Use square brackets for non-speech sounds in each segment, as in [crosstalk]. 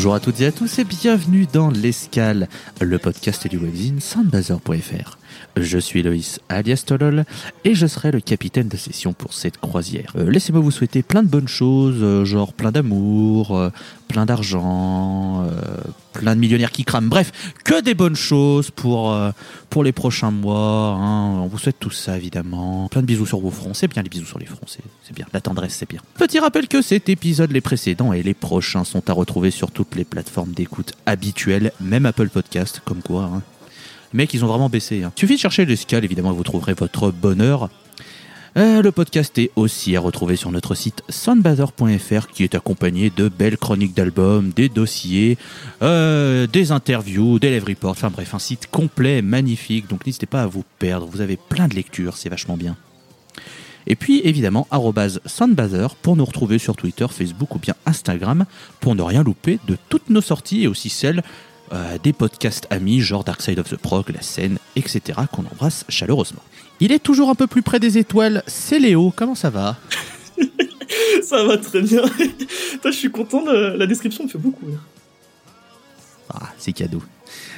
Bonjour à toutes et à tous et bienvenue dans l'Escale, le podcast du webzine soundbazer.fr. Je suis Loïs alias Tolol et je serai le capitaine de session pour cette croisière. Euh, Laissez-moi vous souhaiter plein de bonnes choses, euh, genre plein d'amour, euh, plein d'argent, plein de millionnaires qui crament, bref, que des bonnes choses pour, pour les prochains mois. hein. On vous souhaite tout ça évidemment. Plein de bisous sur vos fronts, c'est bien les bisous sur les fronts, c'est c'est bien. La tendresse, c'est bien. Petit rappel que cet épisode, les précédents et les prochains sont à retrouver sur toutes les plateformes d'écoute habituelles, même Apple Podcast, comme quoi. Hein. Les mecs, ils ont vraiment baissé. Hein. Suffit de chercher l'escale, évidemment, et vous trouverez votre bonheur. Euh, le podcast est aussi à retrouver sur notre site soundbather.fr qui est accompagné de belles chroniques d'albums, des dossiers, euh, des interviews, des live reports, enfin bref, un site complet, magnifique, donc n'hésitez pas à vous perdre, vous avez plein de lectures, c'est vachement bien. Et puis évidemment, soundbather pour nous retrouver sur Twitter, Facebook ou bien Instagram pour ne rien louper de toutes nos sorties et aussi celles euh, des podcasts amis genre Dark Side of the Prog, La Scène, etc. qu'on embrasse chaleureusement. Il est toujours un peu plus près des étoiles, c'est Léo, comment ça va? [laughs] Ça va très bien. [laughs] Toi, je suis content, de... la description me fait beaucoup rire. Ah, c'est cadeau.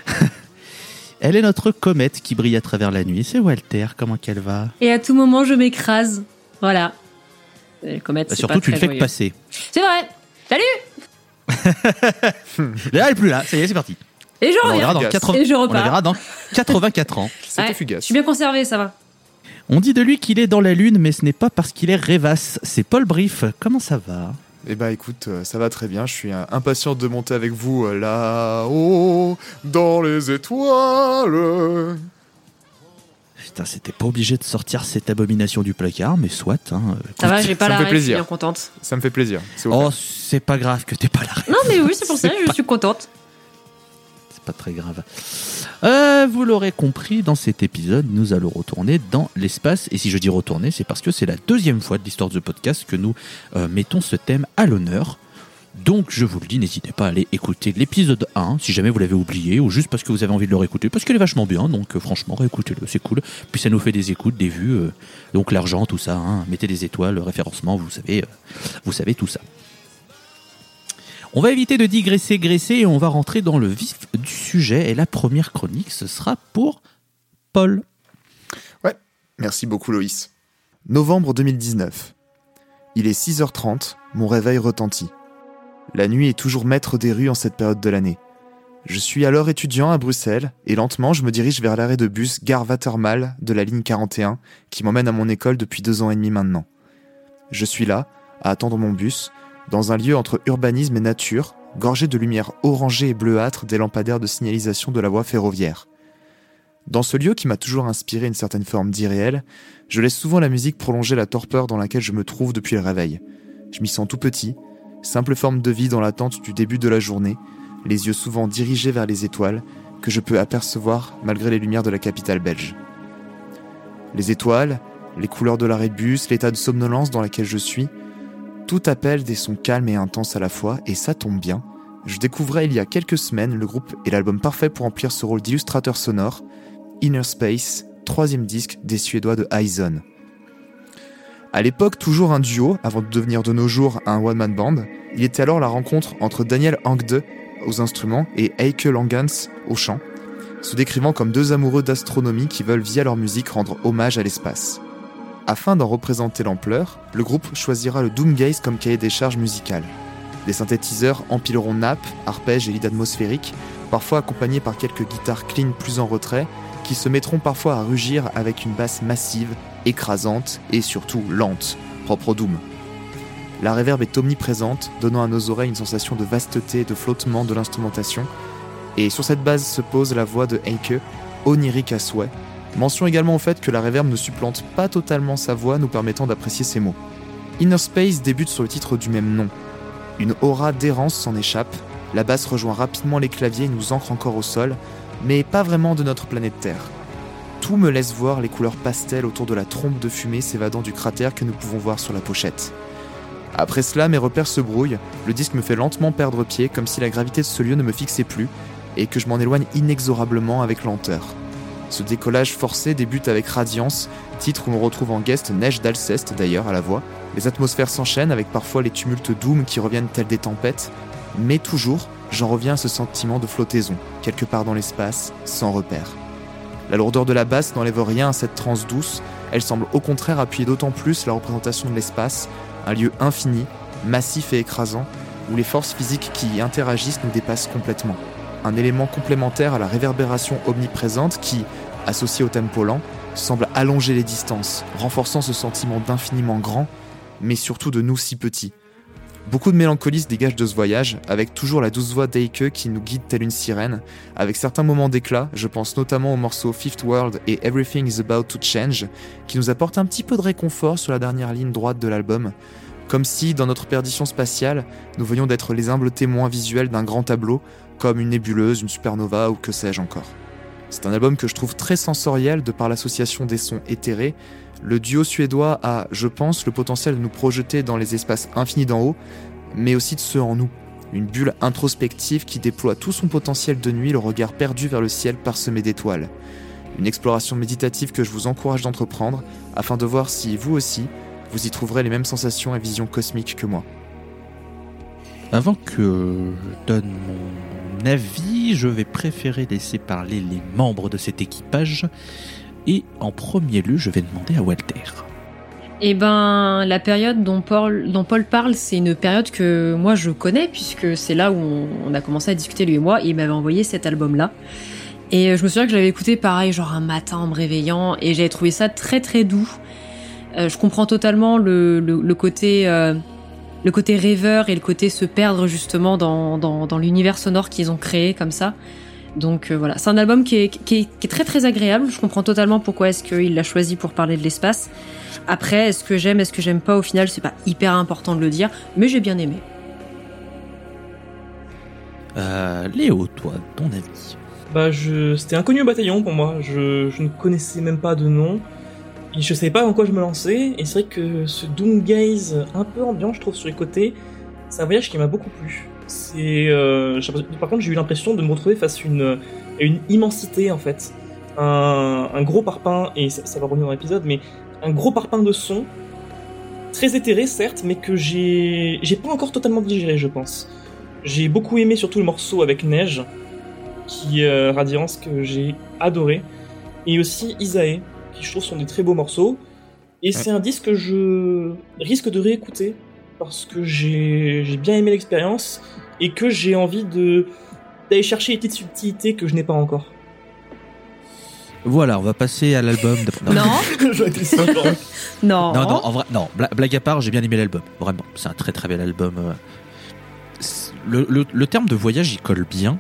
[laughs] Elle est notre comète qui brille à travers la nuit, c'est Walter, comment qu'elle va? Et à tout moment, je m'écrase. Voilà. Et le comète, Bah, Surtout, pas tu le très fais que passer. C'est vrai. Salut [laughs] Là, elle est plus là, ça y est, c'est parti. Et je On reviens. dans, Fugace. 80 Et je on la repars. verra dans 84 ans. C'était Ouais, fugace. Je suis bien conservé, ça va. On dit de lui qu'il est dans la lune, mais ce n'est pas parce qu'il est rêvasse. C'est Paul Brief. Comment ça va? Eh bah écoute, euh, ça va très bien. Je suis impatient de monter avec vous euh, là-haut, dans les étoiles. Putain, c'était pas obligé de sortir cette abomination du placard, mais soit. Hein. Ça va, j'ai pas ça la me fait rêve, je suis plaisir. bien contente. Ça me fait plaisir. Oh, c'est pas grave que t'es pas là. Non, mais oui, c'est pour [laughs] ça, C'est je pas- suis contente. C'est pas très grave. Euh, vous l'aurez compris, dans cet épisode, nous allons retourner dans l'espace. Et si je dis retourner, c'est parce que c'est la deuxième fois de l'histoire de ce podcast que nous euh, mettons ce thème à l'honneur. Donc, je vous le dis, n'hésitez pas à aller écouter l'épisode 1, si jamais vous l'avez oublié, ou juste parce que vous avez envie de le réécouter, parce qu'il est vachement bien, donc euh, franchement, réécoutez-le, c'est cool. Puis ça nous fait des écoutes, des vues, euh, donc l'argent, tout ça, hein. mettez des étoiles, le référencement, vous savez, euh, vous savez tout ça. On va éviter de digresser, graisser, et on va rentrer dans le vif du sujet, et la première chronique, ce sera pour Paul. Merci beaucoup Loïs. Novembre 2019. Il est 6h30, mon réveil retentit. La nuit est toujours maître des rues en cette période de l'année. Je suis alors étudiant à Bruxelles et lentement je me dirige vers l'arrêt de bus Gare Watermal de la ligne 41 qui m'emmène à mon école depuis deux ans et demi maintenant. Je suis là, à attendre mon bus, dans un lieu entre urbanisme et nature, gorgé de lumière orangée et bleuâtre des lampadaires de signalisation de la voie ferroviaire. Dans ce lieu qui m'a toujours inspiré une certaine forme d'irréel, je laisse souvent la musique prolonger la torpeur dans laquelle je me trouve depuis le réveil. Je m'y sens tout petit, simple forme de vie dans l'attente du début de la journée, les yeux souvent dirigés vers les étoiles, que je peux apercevoir malgré les lumières de la capitale belge. Les étoiles, les couleurs de l'arrêt de bus, l'état de somnolence dans laquelle je suis, tout appelle des sons calmes et intenses à la fois, et ça tombe bien. Je découvrais il y a quelques semaines le groupe et l'album parfait pour remplir ce rôle d'illustrateur sonore, Inner Space, troisième disque des Suédois de Hyzon. À l'époque, toujours un duo, avant de devenir de nos jours un one-man band, il était alors la rencontre entre Daniel Angde aux instruments et Eike Langans au chant, se décrivant comme deux amoureux d'astronomie qui veulent via leur musique rendre hommage à l'espace. Afin d'en représenter l'ampleur, le groupe choisira le Doomgaze comme cahier des charges musicales. Des synthétiseurs empileront nappes, arpèges et leads atmosphériques, parfois accompagnés par quelques guitares clean plus en retrait, qui se mettront parfois à rugir avec une basse massive, écrasante et surtout lente, propre au Doom. La réverb est omniprésente, donnant à nos oreilles une sensation de vasteté et de flottement de l'instrumentation, et sur cette base se pose la voix de Heike, onirique à. Mention également au fait que la réverb ne supplante pas totalement sa voix, nous permettant d'apprécier ses mots. Inner Space débute sur le titre du même nom. Une aura d'errance s'en échappe, la basse rejoint rapidement les claviers et nous ancre encore au sol, mais pas vraiment de notre planète Terre. Tout me laisse voir les couleurs pastel autour de la trompe de fumée s'évadant du cratère que nous pouvons voir sur la pochette. Après cela, mes repères se brouillent, le disque me fait lentement perdre pied comme si la gravité de ce lieu ne me fixait plus et que je m'en éloigne inexorablement avec lenteur. Ce décollage forcé débute avec Radiance, titre où l'on retrouve en guest Neige d'Alceste d'ailleurs à la voix. Les atmosphères s'enchaînent avec parfois les tumultes Doom qui reviennent tels des tempêtes, mais toujours, j'en reviens à ce sentiment de flottaison, quelque part dans l'espace, sans repère. La lourdeur de la basse n'enlève rien à cette transe douce, elle semble au contraire appuyer d'autant plus la représentation de l'espace, un lieu infini, massif et écrasant, où les forces physiques qui y interagissent nous dépassent complètement. Un élément complémentaire à la réverbération omniprésente qui, associée au tempo lent, semble allonger les distances, renforçant ce sentiment d'infiniment grand, mais surtout de nous si petits. Beaucoup de mélancolie se dégage de ce voyage, avec toujours la douce voix d'Eike qui nous guide telle une sirène, avec certains moments d'éclat, je pense notamment aux morceaux Fifth World et Everything is About to Change, qui nous apportent un petit peu de réconfort sur la dernière ligne droite de l'album, comme si, dans notre perdition spatiale, nous venions d'être les humbles témoins visuels d'un grand tableau, comme une nébuleuse, une supernova ou que sais-je encore. C'est un album que je trouve très sensoriel de par l'association des sons éthérés, le duo suédois a, je pense, le potentiel de nous projeter dans les espaces infinis d'en haut, mais aussi de ceux en nous. Une bulle introspective qui déploie tout son potentiel de nuit, le regard perdu vers le ciel parsemé d'étoiles. Une exploration méditative que je vous encourage d'entreprendre afin de voir si vous aussi, vous y trouverez les mêmes sensations et visions cosmiques que moi. Avant que je donne mon avis, je vais préférer laisser parler les membres de cet équipage et en premier lieu, je vais demander à Walter. Eh ben, la période dont Paul, dont Paul parle, c'est une période que moi je connais, puisque c'est là où on, a commencé à discuter lui et moi, et il m'avait envoyé cet album-là. Et je me souviens que je l'avais écouté pareil, genre un matin en me réveillant, et j'avais trouvé ça très très doux. Euh, je comprends totalement le, le, côté euh, le côté rêveur et le côté se perdre justement dans, dans, dans l'univers sonore qu'ils ont créé comme ça. Donc euh, voilà, c'est un album qui est, qui, est, qui est, très très agréable. Je comprends totalement pourquoi est-ce qu'il l'a choisi pour parler de l'espace. Après, est-ce que j'aime, est-ce que j'aime pas, au final, c'est pas hyper important de le dire, mais j'ai bien aimé. Euh, Léo, toi, ton avis Bah, je... c'était inconnu au bataillon pour moi. Je... je ne connaissais même pas de nom. Et je savais pas en quoi je me lançais. Et c'est vrai que ce Doom Gaze un peu ambiant, je trouve, sur les côtés, c'est un voyage qui m'a beaucoup plu. C'est, euh, par contre, j'ai eu l'impression de me retrouver face à une, une immensité en fait, un, un gros parpaing et ça, va revenir dans l'épisode, mais un gros parpaing de son, très éthéré certes, mais que j'ai, j'ai pas encore totalement digéré, je pense. J'ai beaucoup aimé surtout le morceau avec Neige, qui euh, Radiance que j'ai adoré, et aussi Isae, qui je trouve sont des très beaux morceaux. Et c'est un disque que je risque de réécouter parce que j'ai bien aimé l'expérience et que j'ai envie de d'aller chercher les petites subtilités que je n'ai pas encore. Voilà, on va passer à l'album. De... Non. non. [laughs] [laughs] Non, non, en vrai, non. Blague à part, j'ai bien aimé l'album. Vraiment, c'est un très très bel album. Euh. Le, le, le, terme de voyage, il colle bien,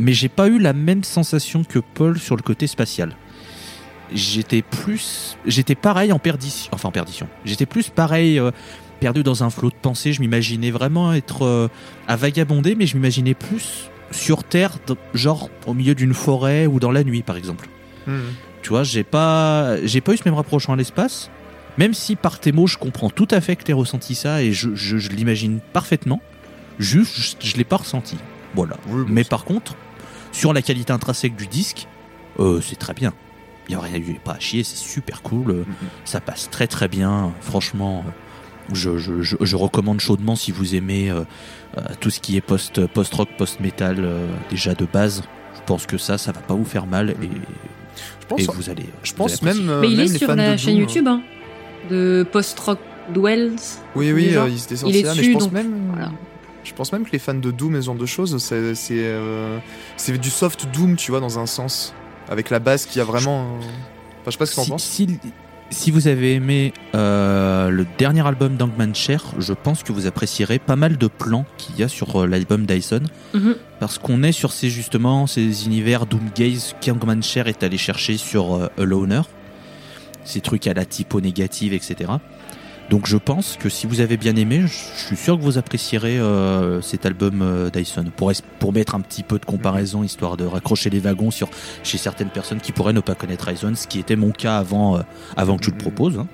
mais j'ai pas eu la même sensation que Paul sur le côté spatial. J'étais plus, j'étais pareil en perdition, enfin en perdition. J'étais plus pareil euh, perdu dans un flot de pensée. Je m'imaginais vraiment être euh, à vagabonder, mais je m'imaginais plus sur Terre, genre au milieu d'une forêt ou dans la nuit, par exemple. Hmm. Tu vois, j'ai pas, j'ai pas eu ce même rapprochement à l'espace. Même si par tes mots, je comprends tout à fait que tu aies ressenti ça et je, je, l'imagine parfaitement. Juste, je, l'ai pas ressenti. Voilà. mais par contre, sur la qualité intrinsèque du disque, euh, c'est très bien. Il n'y a rien eu pas à chier, c'est super cool. Hmm. Ça passe très très bien. Franchement, je, je, je, recommande chaudement si vous aimez euh, euh, tout ce qui est post, post-rock, post-metal euh, déjà de base. Je pense que ça, ça va pas vous faire mal et, je pense, vous allez. Je pense même. Mais il est sur la chaîne YouTube hein, de post-rock Dwells. Oui, oui, il était sorti là, mais je pense même. Je pense même que les fans de Doom et ce genre de choses, c'est c'est du soft Doom, tu vois, dans un sens, avec la basse qui a vraiment. Enfin, je sais pas ce que t'en penses. Si, si vous avez aimé euh, le dernier album d'Angman Cher, je pense que vous apprécierez pas mal de plans qu'il y a sur euh, l'album Dyson. Mhm. Parce qu'on est sur ces justement ces univers Doomgaze qu'Angman Cher est allé chercher sur euh, Aloner. Ces trucs à la typo négative, etc. Donc je pense que si vous avez bien aimé, je suis sûr que vous apprécierez euh, cet album euh, Dyson. Pour, mettre un petit peu de comparaison, histoire de raccrocher les wagons sur, chez certaines personnes qui pourraient ne pas connaître Dyson, ce qui était mon cas avant, euh, avant que tu le Mhm. proposes. hein.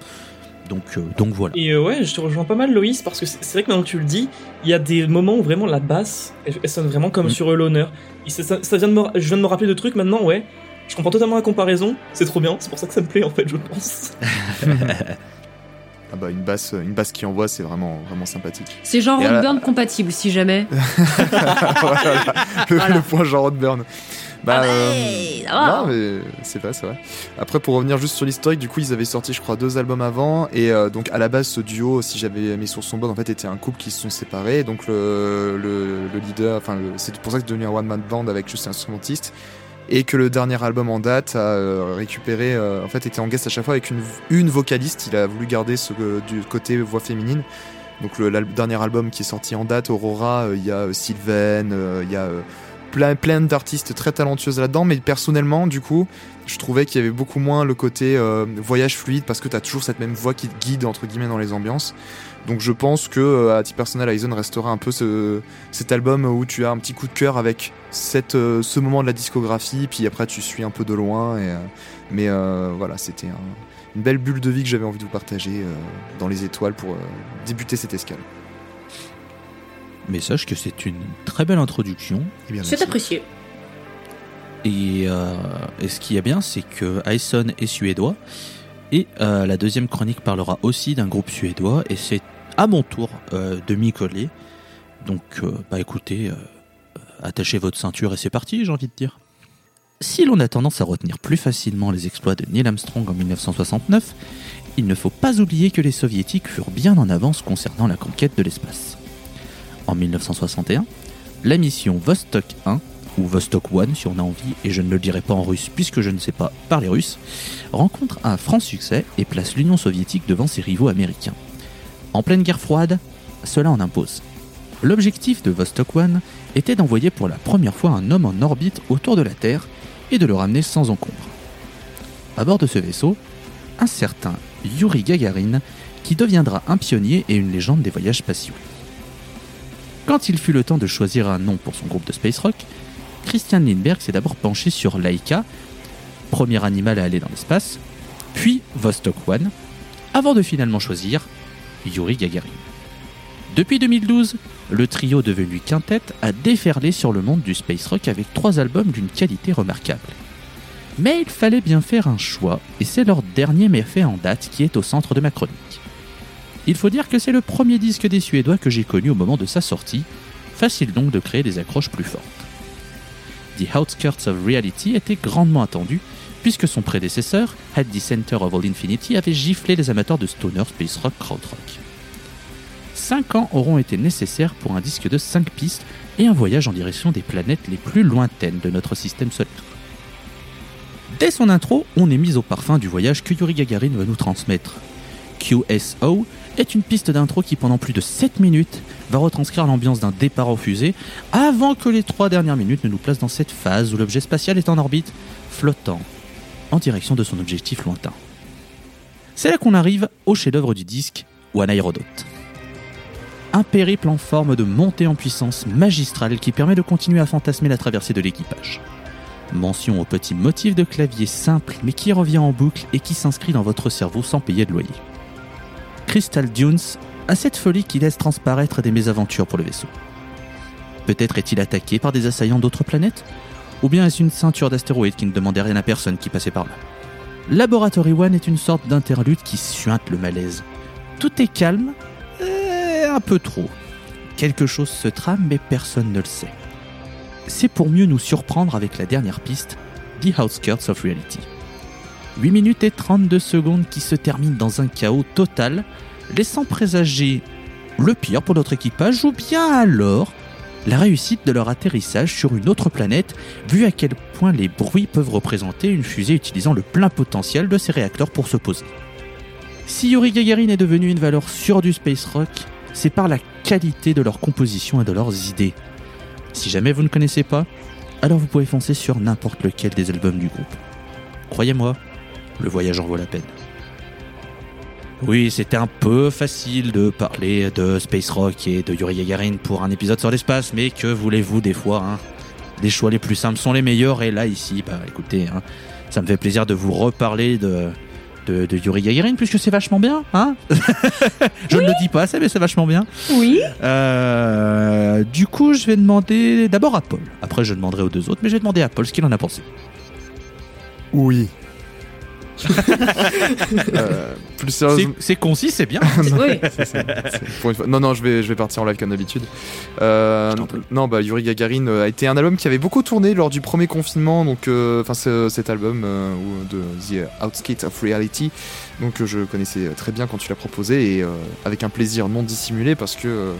Donc, euh, donc voilà. Et ouais, je te rejoins pas mal, Loïs, parce que c'est vrai que maintenant que tu le dis, il y a des moments où vraiment la basse, elle, elle sonne vraiment comme Mm. sur l'honneur. Ça, ça, ça vient de me, ra- je viens de me rappeler de trucs maintenant, ouais. Je comprends totalement la comparaison, c'est trop bien, c'est pour ça que ça me plaît en fait, je pense. [laughs] Ah bah une basse, une basse qui envoie, c'est vraiment, vraiment sympathique. C'est genre à la- compatible, si jamais. [laughs] Voilà, le, Voilà. le point Jean Rodburn. Bah, Ah euh, ouais, non, mais c'est vrai, c'est vrai. Après, pour revenir juste sur l'historique, du coup, ils avaient sorti, je crois, deux albums avant. Et euh, donc, à la base, ce duo, si j'avais mes sources sont bonnes, en fait, était un couple qui se sont séparés. Donc, le, le, le leader, enfin, c'est pour ça que c'est devenu un one-man band avec juste un instrumentiste. Et que le dernier album en date a euh, récupéré, euh, en fait, était en guest à chaque fois avec une, une vocaliste. Il a voulu garder ce euh, du côté voix féminine. Donc, le dernier album qui est sorti en date, Aurora, il y a Sylvain, il y a plein, d'artistes très talentueuses là-dedans. Mais personnellement, du coup, je trouvais qu'il y avait beaucoup moins le côté voyage fluide parce que tu as toujours cette même voix qui te guide entre guillemets dans les ambiances. Donc je pense que euh, à titre personnel, Aizen restera un peu ce, cet album où tu as un petit coup de cœur avec cette, euh, ce moment de la discographie, puis après tu suis un peu de loin. Et, euh, mais euh, voilà, c'était un- une belle bulle de vie que j'avais envie de vous partager euh, dans les étoiles pour euh, débuter cette escale. Mais sache que c'est une très belle introduction. Eh C'est apprécié. Et, euh, et ce qui est bien, c'est que Hyson est suédois. Et euh, la deuxième chronique parlera aussi d'un groupe suédois. Et c'est à mon tour euh, de m'y coller. Donc, euh, bah écoutez, attachez votre ceinture et c'est parti, j'ai envie de dire. Si l'on a tendance à retenir plus facilement les exploits de Neil Armstrong en 1969, il ne faut pas oublier que les soviétiques furent bien en avance concernant la conquête de l'espace. En 1961, la mission Vostok 1 Vostok One si on a envie, et je ne le dirai pas en russe puisque je ne sais pas parler russe, rencontre un franc succès et place l'Union soviétique devant ses rivaux américains. En pleine guerre froide, cela en impose. L'objectif de Vostok One était d'envoyer pour la première fois un homme en orbite autour de la Terre et de le ramener sans encombre. À bord de ce vaisseau, un certain Yuri Gagarin qui deviendra un pionnier et une légende des voyages spatiaux. Quand il fut le temps de choisir un nom pour son groupe de space rock, Christian Lindbergh s'est d'abord penché sur Laika, premier animal à aller dans l'espace, puis Vostok One, avant de finalement choisir Yuri Gagarin. Depuis 2012, le trio devenu quintette a déferlé sur le monde du space rock avec trois albums d'une qualité remarquable. Mais il fallait bien faire un choix, et c'est leur dernier méfait en date qui est au centre de ma chronique. Il faut dire que c'est le premier disque des Suédois que j'ai connu au moment de sa sortie, facile donc de créer des accroches plus fortes. The Outskirts of Reality était grandement attendu, puisque son prédécesseur, At the Center of All Infinity, avait giflé les amateurs de stoner, space rock, krautrock. 5 ans auront été nécessaires pour un disque de 5 pistes et un voyage en direction des planètes les plus lointaines de notre système solaire. Dès son intro, on est mis au parfum du voyage que Yuri Gagarin va nous transmettre. QSO est une piste d'intro qui pendant plus de 7 minutes va retranscrire l'ambiance d'un départ en fusée avant que les 3 dernières minutes ne nous placent dans cette phase où l'objet spatial est en orbite, flottant, en direction de son objectif lointain. C'est là qu'on arrive au chef-d'œuvre du disque, One Aerodot. Un périple en forme de montée en puissance magistrale qui permet de continuer à fantasmer la traversée de l'équipage. Mention au petit motif de clavier simple mais qui revient en boucle et qui s'inscrit dans votre cerveau sans payer de loyer. Crystal Dunes a cette folie qui laisse transparaître des mésaventures pour le vaisseau. Peut-être est-il attaqué par des assaillants d'autres planètes Ou bien est-ce une ceinture d'astéroïdes qui ne demandait rien à personne qui passait par là? Laboratory One est une sorte d'interlude qui suinte le malaise. Tout est calme, un peu trop. Quelque chose se trame mais personne ne le sait. C'est pour mieux nous surprendre avec la dernière piste, The Outskirts of Reality. 8 minutes et 32 secondes qui se terminent dans un chaos total, laissant présager le pire pour notre équipage ou bien alors la réussite de leur atterrissage sur une autre planète, vu à quel point les bruits peuvent représenter une fusée utilisant le plein potentiel de ses réacteurs pour se poser. Si Yuri Gagarin est devenu une valeur sûre du space rock, c'est par la qualité de leur composition et de leurs idées. Si jamais vous ne connaissez pas, alors vous pouvez foncer sur n'importe lequel des albums du groupe. Croyez-moi, le voyage en vaut la peine. Oui, c'était un peu facile de parler de Space Rock et de Yuri Gagarin pour un épisode sur l'espace, mais que voulez-vous des fois hein? Les choix les plus simples sont les meilleurs, et là, ici, bah écoutez, hein, ça me fait plaisir de vous reparler de, de, de Yuri Gagarin, puisque c'est vachement bien, hein? [laughs] Je ne le dis pas assez, mais c'est vachement bien. Oui. Euh, du coup, je vais demander d'abord à Paul. Après, je demanderai aux deux autres, mais je vais demander à Paul ce qu'il en a pensé. Oui. Euh, plus C'est sérieusement. c'est concis, c'est bien. [laughs] oui. C'est ça, c'est- pour une fois- Non, non, je vais, je vais partir en live comme d'habitude. Euh, non, bah, Yuri Gagarin euh, a été un album qui avait beaucoup tourné lors du premier confinement, donc, enfin, ce- cet album euh, de The Outskate of Reality, donc euh, je connaissais très bien quand tu l'as proposé et euh, avec un plaisir non dissimulé parce que euh,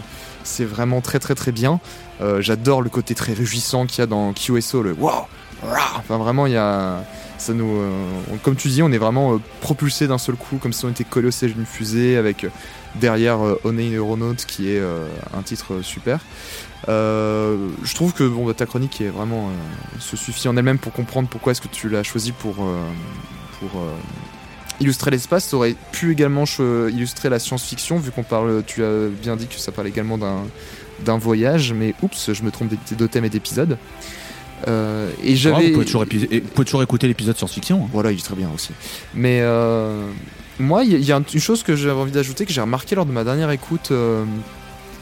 c'est vraiment très très très bien. Euh, J'adore le côté très réjouissant qu'il y a dans QSO, le wow, rah enfin vraiment il y a euh, on- comme tu dis, on est vraiment euh, propulsé d'un seul coup, comme si on était collé au siège d'une fusée, avec euh, derrière euh, Honey Aeronaut qui est un titre super. Je trouve que bon, bah, ta chronique est vraiment se suffit en elle-même pour comprendre pourquoi est-ce que tu l'as choisi pour pour illustrer l'espace. Ça aurait pu également illustrer la science-fiction, vu qu'on parle. Tu as bien dit que ça parle également d'un voyage, mais oups, je me trompe de thème et d'épisode. Euh, et j'avais. vous, pouvez toujours épi- et- vous pouvez toujours écouter l'épisode science-fiction. hein. Voilà, il est très bien aussi. Mais euh, moi, il y, a- il y a une chose que j'avais envie d'ajouter, que j'ai remarqué lors de ma dernière écoute euh,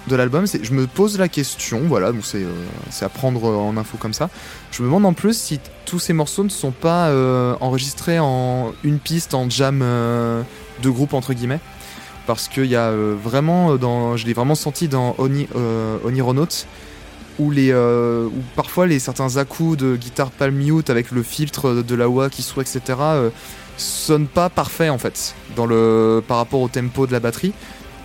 de l'album, c'est je me pose la question, voilà, donc c'est euh, c'est à prendre en info comme ça. Je me demande en plus si tous ces morceaux ne sont pas enregistrés en une piste, en jam de groupe entre guillemets. Parce qu'il y a vraiment, dans, je l'ai vraiment senti dans Oni, Onironaut, où, les, euh, parfois les certains à-coups de guitare palm mute avec le filtre de la voix qui soit, etc., euh, sonnent pas parfait en fait dans le, par rapport au tempo de la batterie.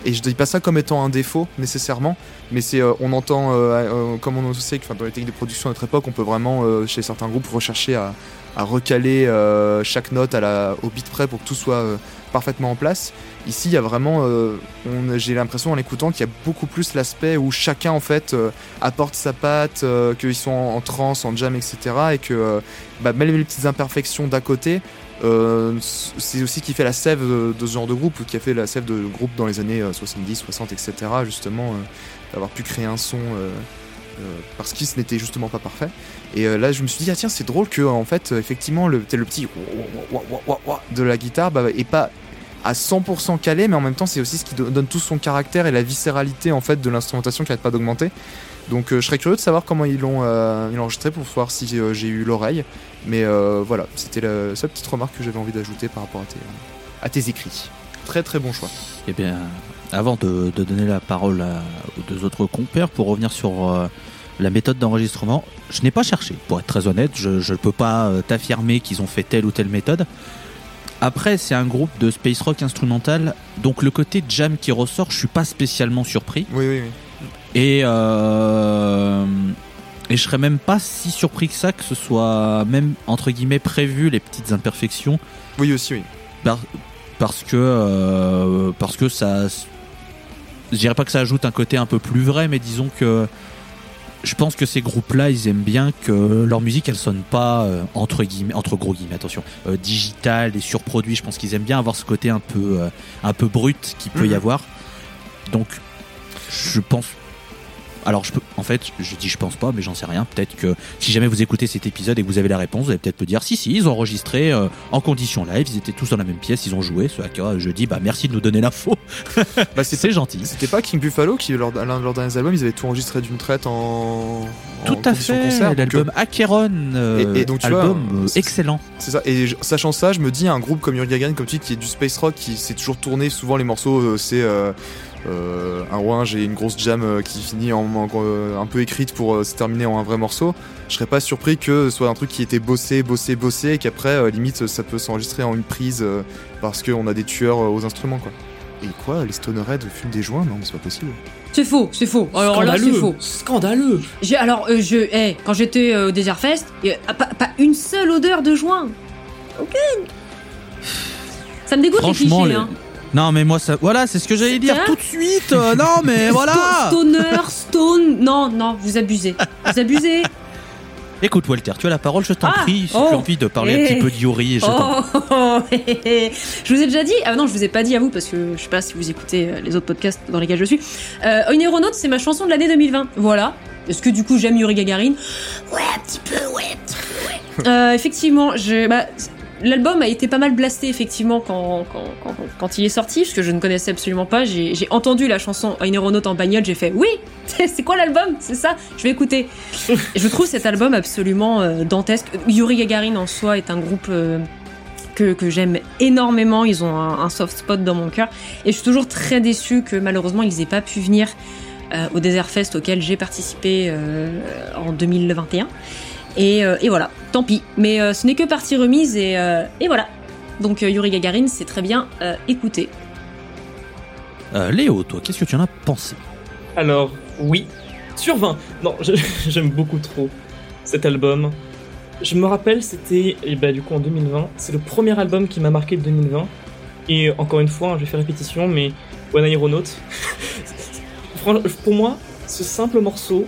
Et je dis pas ça comme étant un défaut nécessairement, mais c'est euh, on entend euh, comme on sait que dans les techniques de production à notre époque, on peut vraiment chez certains groupes rechercher à, à recaler euh, chaque note à la, au beat près pour que tout soit euh, parfaitement en place. Ici, il y a vraiment, euh, j'ai l'impression en l'écoutant qu'il y a beaucoup plus l'aspect où chacun en fait apporte sa patte, qu'ils sont en, trance, en jam, etc. Et que bah, même les petites imperfections d'à côté, c'est aussi qui fait la sève de, ce genre de groupe, ou qui a fait la sève de groupe dans les années euh, 70, 60, etc. Justement, d'avoir pu créer un son parce qu'il ce n'était justement pas parfait. Et euh, là, je me suis dit, ah tiens, c'est drôle que en fait, euh, effectivement, le, le petit de la guitare bah, est pas à 100% calé, mais en même temps, c'est aussi ce qui do- donne tout son caractère et la viscéralité en fait de l'instrumentation qui n'arrête pas d'augmenter. Donc, euh, je serais curieux de savoir comment ils l'ont euh, enregistré pour voir si euh, j'ai eu l'oreille. Mais euh, voilà, c'était la seule petite remarque que j'avais envie d'ajouter par rapport à tes, à tes écrits. Très très bon choix. Eh bien, avant de, de donner la parole à- aux deux autres compères, pour revenir sur euh, la méthode d'enregistrement, je n'ai pas cherché, pour être très honnête. Je ne peux pas euh, t'affirmer qu'ils ont fait telle ou telle méthode. Après, c'est un groupe de space rock instrumental, donc le côté jam qui ressort, je suis pas spécialement surpris. Oui, oui, oui. Et, euh, et je serais même pas si surpris que ça que ce soit même entre guillemets prévu les petites imperfections Oui, aussi, oui. par- parce que euh, parce que ça je dirais pas que ça ajoute un côté un peu plus vrai mais disons que je pense que ces groupes-là, ils aiment bien que leur musique, elle sonne pas euh, entre guillemets, entre gros guillemets, attention, euh, digital et surproduit. Je pense qu'ils aiment bien avoir ce côté un peu, euh, un peu brut qu'il peut y Mhm. avoir. Donc, je pense. Alors, je peux, en fait, je dis je pense pas, mais j'en sais rien. Peut-être que si jamais vous écoutez cet épisode et que vous avez la réponse, vous allez peut-être me dire si, si, ils ont enregistré euh, en condition live, ils étaient tous dans la même pièce, ils ont joué. Ce à quoi je dis bah merci de nous donner l'info. Bah, [laughs] C'est gentil. C'était pas King Buffalo qui, lors d'un de leurs derniers albums, ils avaient tout enregistré d'une traite en. en Tout à fait. L'album Acheron, euh, Et- et donc, tu album vois, euh, excellent. C'est ça. Et je- sachant ça, je me dis un groupe comme Yuri Gagarin, comme tu dis, qui est du space rock, qui s'est toujours tourné. Souvent, les morceaux, euh, c'est euh, euh, un ouinge et une grosse jam euh, qui finit en, en- euh, un peu écrite pour euh, se terminer en un vrai morceau. Je serais pas surpris que ce soit un truc qui était bossé, bossé, bossé, et qu'après, euh, limite, ça peut s'enregistrer en une prise euh, parce qu'on a des tueurs euh, aux instruments, quoi. Et quoi Les Stonerhead fument des joints? Non, mais c'est pas possible. C'est faux, c'est faux. Alors là, c'est Scandaleux. faux. Scandaleux. J'ai alors euh, je eh, quand j'étais euh, au Desert Fest, y a pas, pas une seule odeur de joint. Aucune. Ça me dégoûte les clichés les- hein. Non, mais moi, ça, voilà, c'est ce que j'allais dire tout de suite. euh, non, [laughs] mais voilà. Sto- Stoner, stone. Non, non, vous abusez. Vous abusez. [laughs] Écoute Walter, tu as la parole, je t'en Ah, prie. Si oh, tu as envie de parler un eh. petit peu d'Yuri, je t'en Oh, oh, hé, hé, hé. je vous ai déjà dit, ah non, je vous ai pas dit à vous parce que je sais pas si vous écoutez euh, les autres podcasts dans lesquels je suis. Euh, Oineronaut, c'est ma chanson de l'année 2020. Voilà. Est-ce que du coup j'aime Yuri Gagarin? Ouais, un petit peu, ouais, un petit peu, ouais. [laughs] Euh, effectivement, je, bah, l'album a été pas mal blasté effectivement quand, quand, quand, quand il est sorti, parce que je ne connaissais absolument pas. J'ai j'ai entendu la chanson Oineronaut en bagnole, j'ai fait oui, [laughs] c'est quoi l'album? C'est ça, je vais écouter. [laughs] Je trouve cet album absolument euh, dantesque. Yuri Gagarin en soi est un groupe euh, que, que j'aime énormément. Ils ont un, un soft spot dans mon cœur. Et je suis toujours très déçue que malheureusement ils aient pas pu venir euh, au Desert Fest auquel j'ai participé en 2021. Et, euh, et voilà, tant pis. Mais euh, ce n'est que partie remise et, euh, et voilà. Donc euh, Yuri Gagarin, c'est très bien euh, écouté. Euh, Léo, toi, qu'est-ce que tu en as pensé? Alors, oui, sur 20. Non, [laughs] j'aime beaucoup trop cet album. Je me rappelle, c'était eh ben, du coup en 2020. C'est le premier album qui m'a marqué de 2020. Et encore une fois, hein, je vais faire répétition, mais One Aeronaut. [laughs] Pour moi, ce simple morceau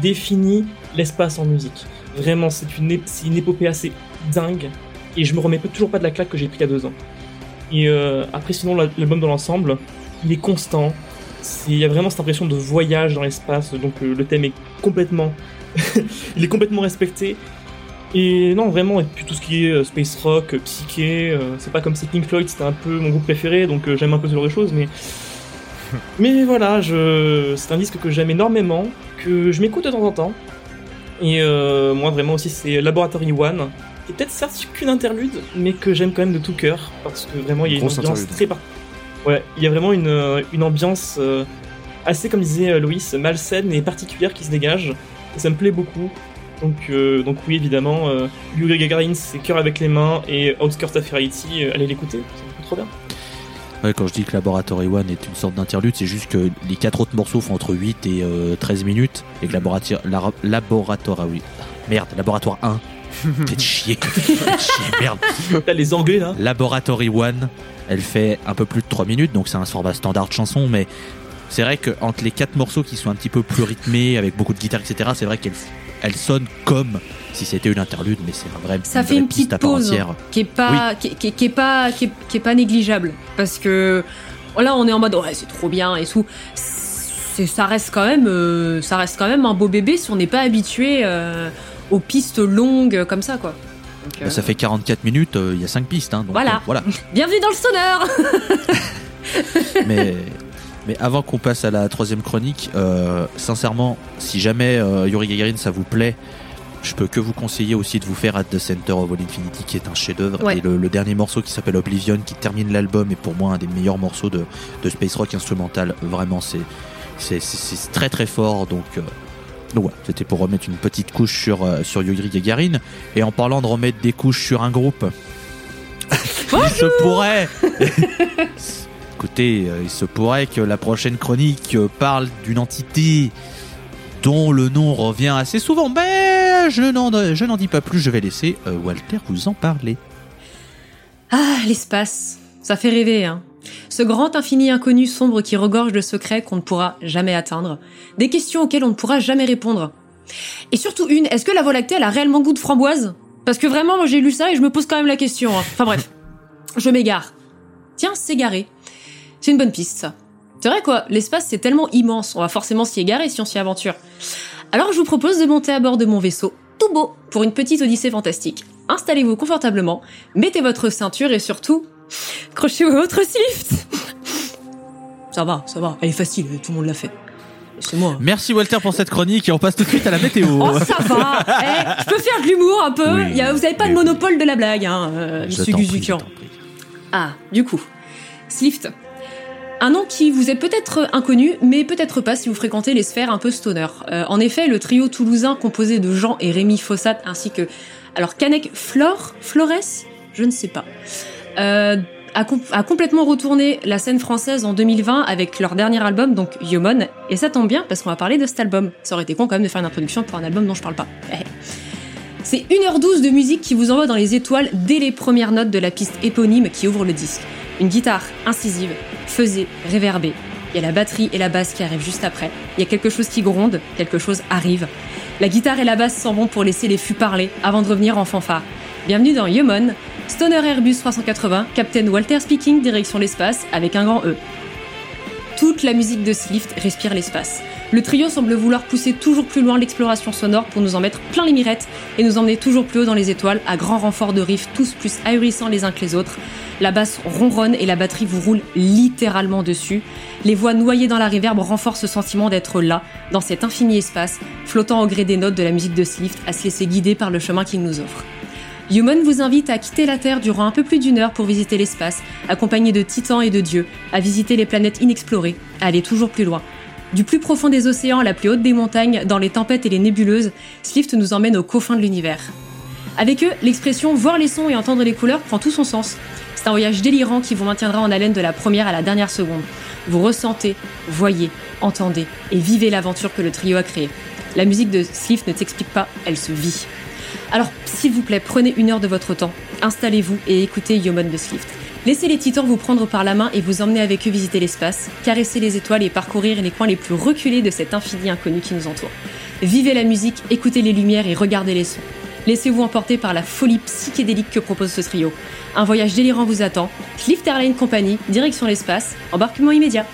définit l'espace en musique. Vraiment, c'est une, épopée assez dingue. Et je me remets toujours pas de la claque que j'ai pris il y a deux ans. Et euh, après, sinon, la- l'album dans l'ensemble, il est constant. Il y a vraiment cette impression de voyage dans l'espace, donc euh, le thème est complètement, [laughs] il est complètement respecté. Et non, vraiment, et puis tout ce qui est euh, space rock, psyché, c'est pas comme si Pink Floyd c'était un peu mon groupe préféré, donc j'aime un peu ce genre de choses, mais [laughs] mais voilà, je... c'est un disque que j'aime énormément, que je m'écoute de temps en temps. Et euh, moi, vraiment aussi, c'est Laboratory One, qui est peut-être certes qu'une interlude, mais que j'aime quand même de tout cœur, parce que vraiment, il y a une ambiance interlude. très par- Ouais, il y a vraiment une, euh, une ambiance euh, assez, comme disait euh, Loïs, malsaine et particulière qui se dégage, et ça me plaît beaucoup. Donc, euh, donc oui, évidemment, Yuri Gagarin, c'est Cœur avec les mains, et Outskirts of Reality, allez l'écouter, c'est trop bien. Ouais, quand je dis que Laboratory One est une sorte d'interlude, c'est juste que les quatre autres morceaux font entre 8 et euh, 13 minutes, et que Laboratoire, la, laboratoire, ah oui, merde, Laboratoire 1, [laughs] faites chier, [laughs] chier, merde. T'as les Anglais là Laboratory One, elle fait un peu plus de 3 minutes, donc c'est un format standard de chanson, mais c'est vrai que entre les quatre morceaux qui sont un petit peu plus rythmés, avec beaucoup de guitare, etc., c'est vrai qu'elle elle sonne comme si c'était une interlude, mais c'est un vrai Ça fait vraie une piste petite pause qui est pas, qui, qui- qui est pas, qui est, qui est pas négligeable parce que là on est en mode ouais c'est trop bien et tout. C'est, ça reste quand même, euh, ça reste quand même un beau bébé si on n'est pas habitué euh, aux pistes longues comme ça quoi. Donc, Bah, euh, ça fait 44 minutes, euh, il y a 5 pistes, hein, donc Voilà. euh, voilà. [laughs] Bienvenue dans le sonneur. [laughs] [laughs] mais, mais avant qu'on passe à la troisième chronique, euh, sincèrement, si jamais euh, Yuri Gagarin ça vous plaît, je peux que vous conseiller aussi de vous faire At the Center of All Infinity, qui est un chef-d'œuvre. Ouais. Et le, le dernier morceau qui s'appelle Oblivion, qui termine l'album, est pour moi un des meilleurs morceaux de, de space rock instrumental. Vraiment, c'est c'est très très fort. Donc, euh, donc voilà, c'était pour remettre une petite couche sur, euh, sur Yuri Gagarin. Et en parlant de remettre des couches sur un groupe, il se pourrait. Écoutez, euh, il se pourrait que la prochaine chronique euh, parle d'une entité dont le nom revient assez souvent, mais je n'en, dis pas plus, je vais laisser euh, Walter vous en parler. Ah l'espace, ça fait rêver hein. Ce grand infini inconnu sombre qui regorge de secrets qu'on ne pourra jamais atteindre, des questions auxquelles on ne pourra jamais répondre. Et surtout une, est-ce que la Voie lactée a réellement goût de framboise? Parce que vraiment, moi j'ai lu ça et je me pose quand même la question. hein. Enfin bref, je m'égare. Tiens, s'égarer. C'est une bonne piste ça. C'est vrai quoi, l'espace c'est tellement immense, on va forcément s'y égarer si on s'y aventure. Alors je vous propose de monter à bord de mon vaisseau, tout beau, pour une petite odyssée fantastique. Installez-vous confortablement, mettez votre ceinture et surtout, crochez votre slift. Ça va, ça va, elle est facile, tout le monde l'a fait. C'est moi. Merci Walter pour cette chronique et on passe tout de suite à la météo. Oh, ça va Eh, Je peux faire de l'humour un peu. Oui, Il y a- vous avez pas de monopole de la blague, hein, euh, monsieur Guzukian. Ah, du coup, Slift. Un nom qui vous est peut-être inconnu, mais peut-être pas si vous fréquentez les sphères un peu stoner. Euh, en effet, le trio toulousain composé de Jean et Rémi Fossat ainsi que... Alors, Canek Flore Flores Je ne sais pas. Euh, a, com- a complètement retourné la scène française en 2020 avec leur dernier album, donc Yomon. Et ça tombe bien parce qu'on va parler de cet album. Ça aurait été con quand même de faire une introduction pour un album dont je parle pas. [laughs] C'est 1h12 de musique qui vous envoie dans les étoiles dès les premières notes de la piste éponyme qui ouvre le disque. Une guitare incisive, faisée, réverbée. il y a la batterie et la basse qui arrivent juste après. Il y a quelque chose qui gronde, quelque chose arrive. La guitare et la basse s'en vont pour laisser les fûts parler avant de revenir en fanfare. Bienvenue dans Human, Stoner Airbus 380, Captain Walter speaking, direction l'espace avec un grand E. Toute la musique de Slift respire l'espace. Le trio semble vouloir pousser toujours plus loin l'exploration sonore pour nous en mettre plein les mirettes et nous emmener toujours plus haut dans les étoiles à grand renfort de riffs tous plus ahurissants les uns que les autres. La basse ronronne et la batterie vous roule littéralement dessus. Les voix noyées dans la réverbe renforcent ce sentiment d'être là, dans cet infini espace, flottant au gré des notes de la musique de Slift, à se laisser guider par le chemin qu'il nous offre. Human vous invite à quitter la Terre durant un peu plus d'une heure pour visiter l'espace, accompagné de titans et de dieux, à visiter les planètes inexplorées, à aller toujours plus loin. Du plus profond des océans à la plus haute des montagnes, dans les tempêtes et les nébuleuses, Swift nous emmène aux confins de l'univers. Avec eux, l'expression voir les sons et entendre les couleurs prend tout son sens. C'est un voyage délirant qui vous maintiendra en haleine de la première à la dernière seconde. Vous ressentez, voyez, entendez et vivez l'aventure que le trio a créée. La musique de Swift ne s'explique pas, elle se vit. Alors, s'il vous plaît, prenez une heure de votre temps, installez-vous et écoutez Human de Swift. Laissez les titans vous prendre par la main et vous emmener avec eux visiter l'espace, caresser les étoiles et parcourir les coins les plus reculés de cet infini inconnu qui nous entoure. Vivez la musique, écoutez les lumières et regardez les sons. Laissez-vous emporter par la folie psychédélique que propose ce trio. Un voyage délirant vous attend. Cliff Airline Company, direction l'espace, embarquement immédiat.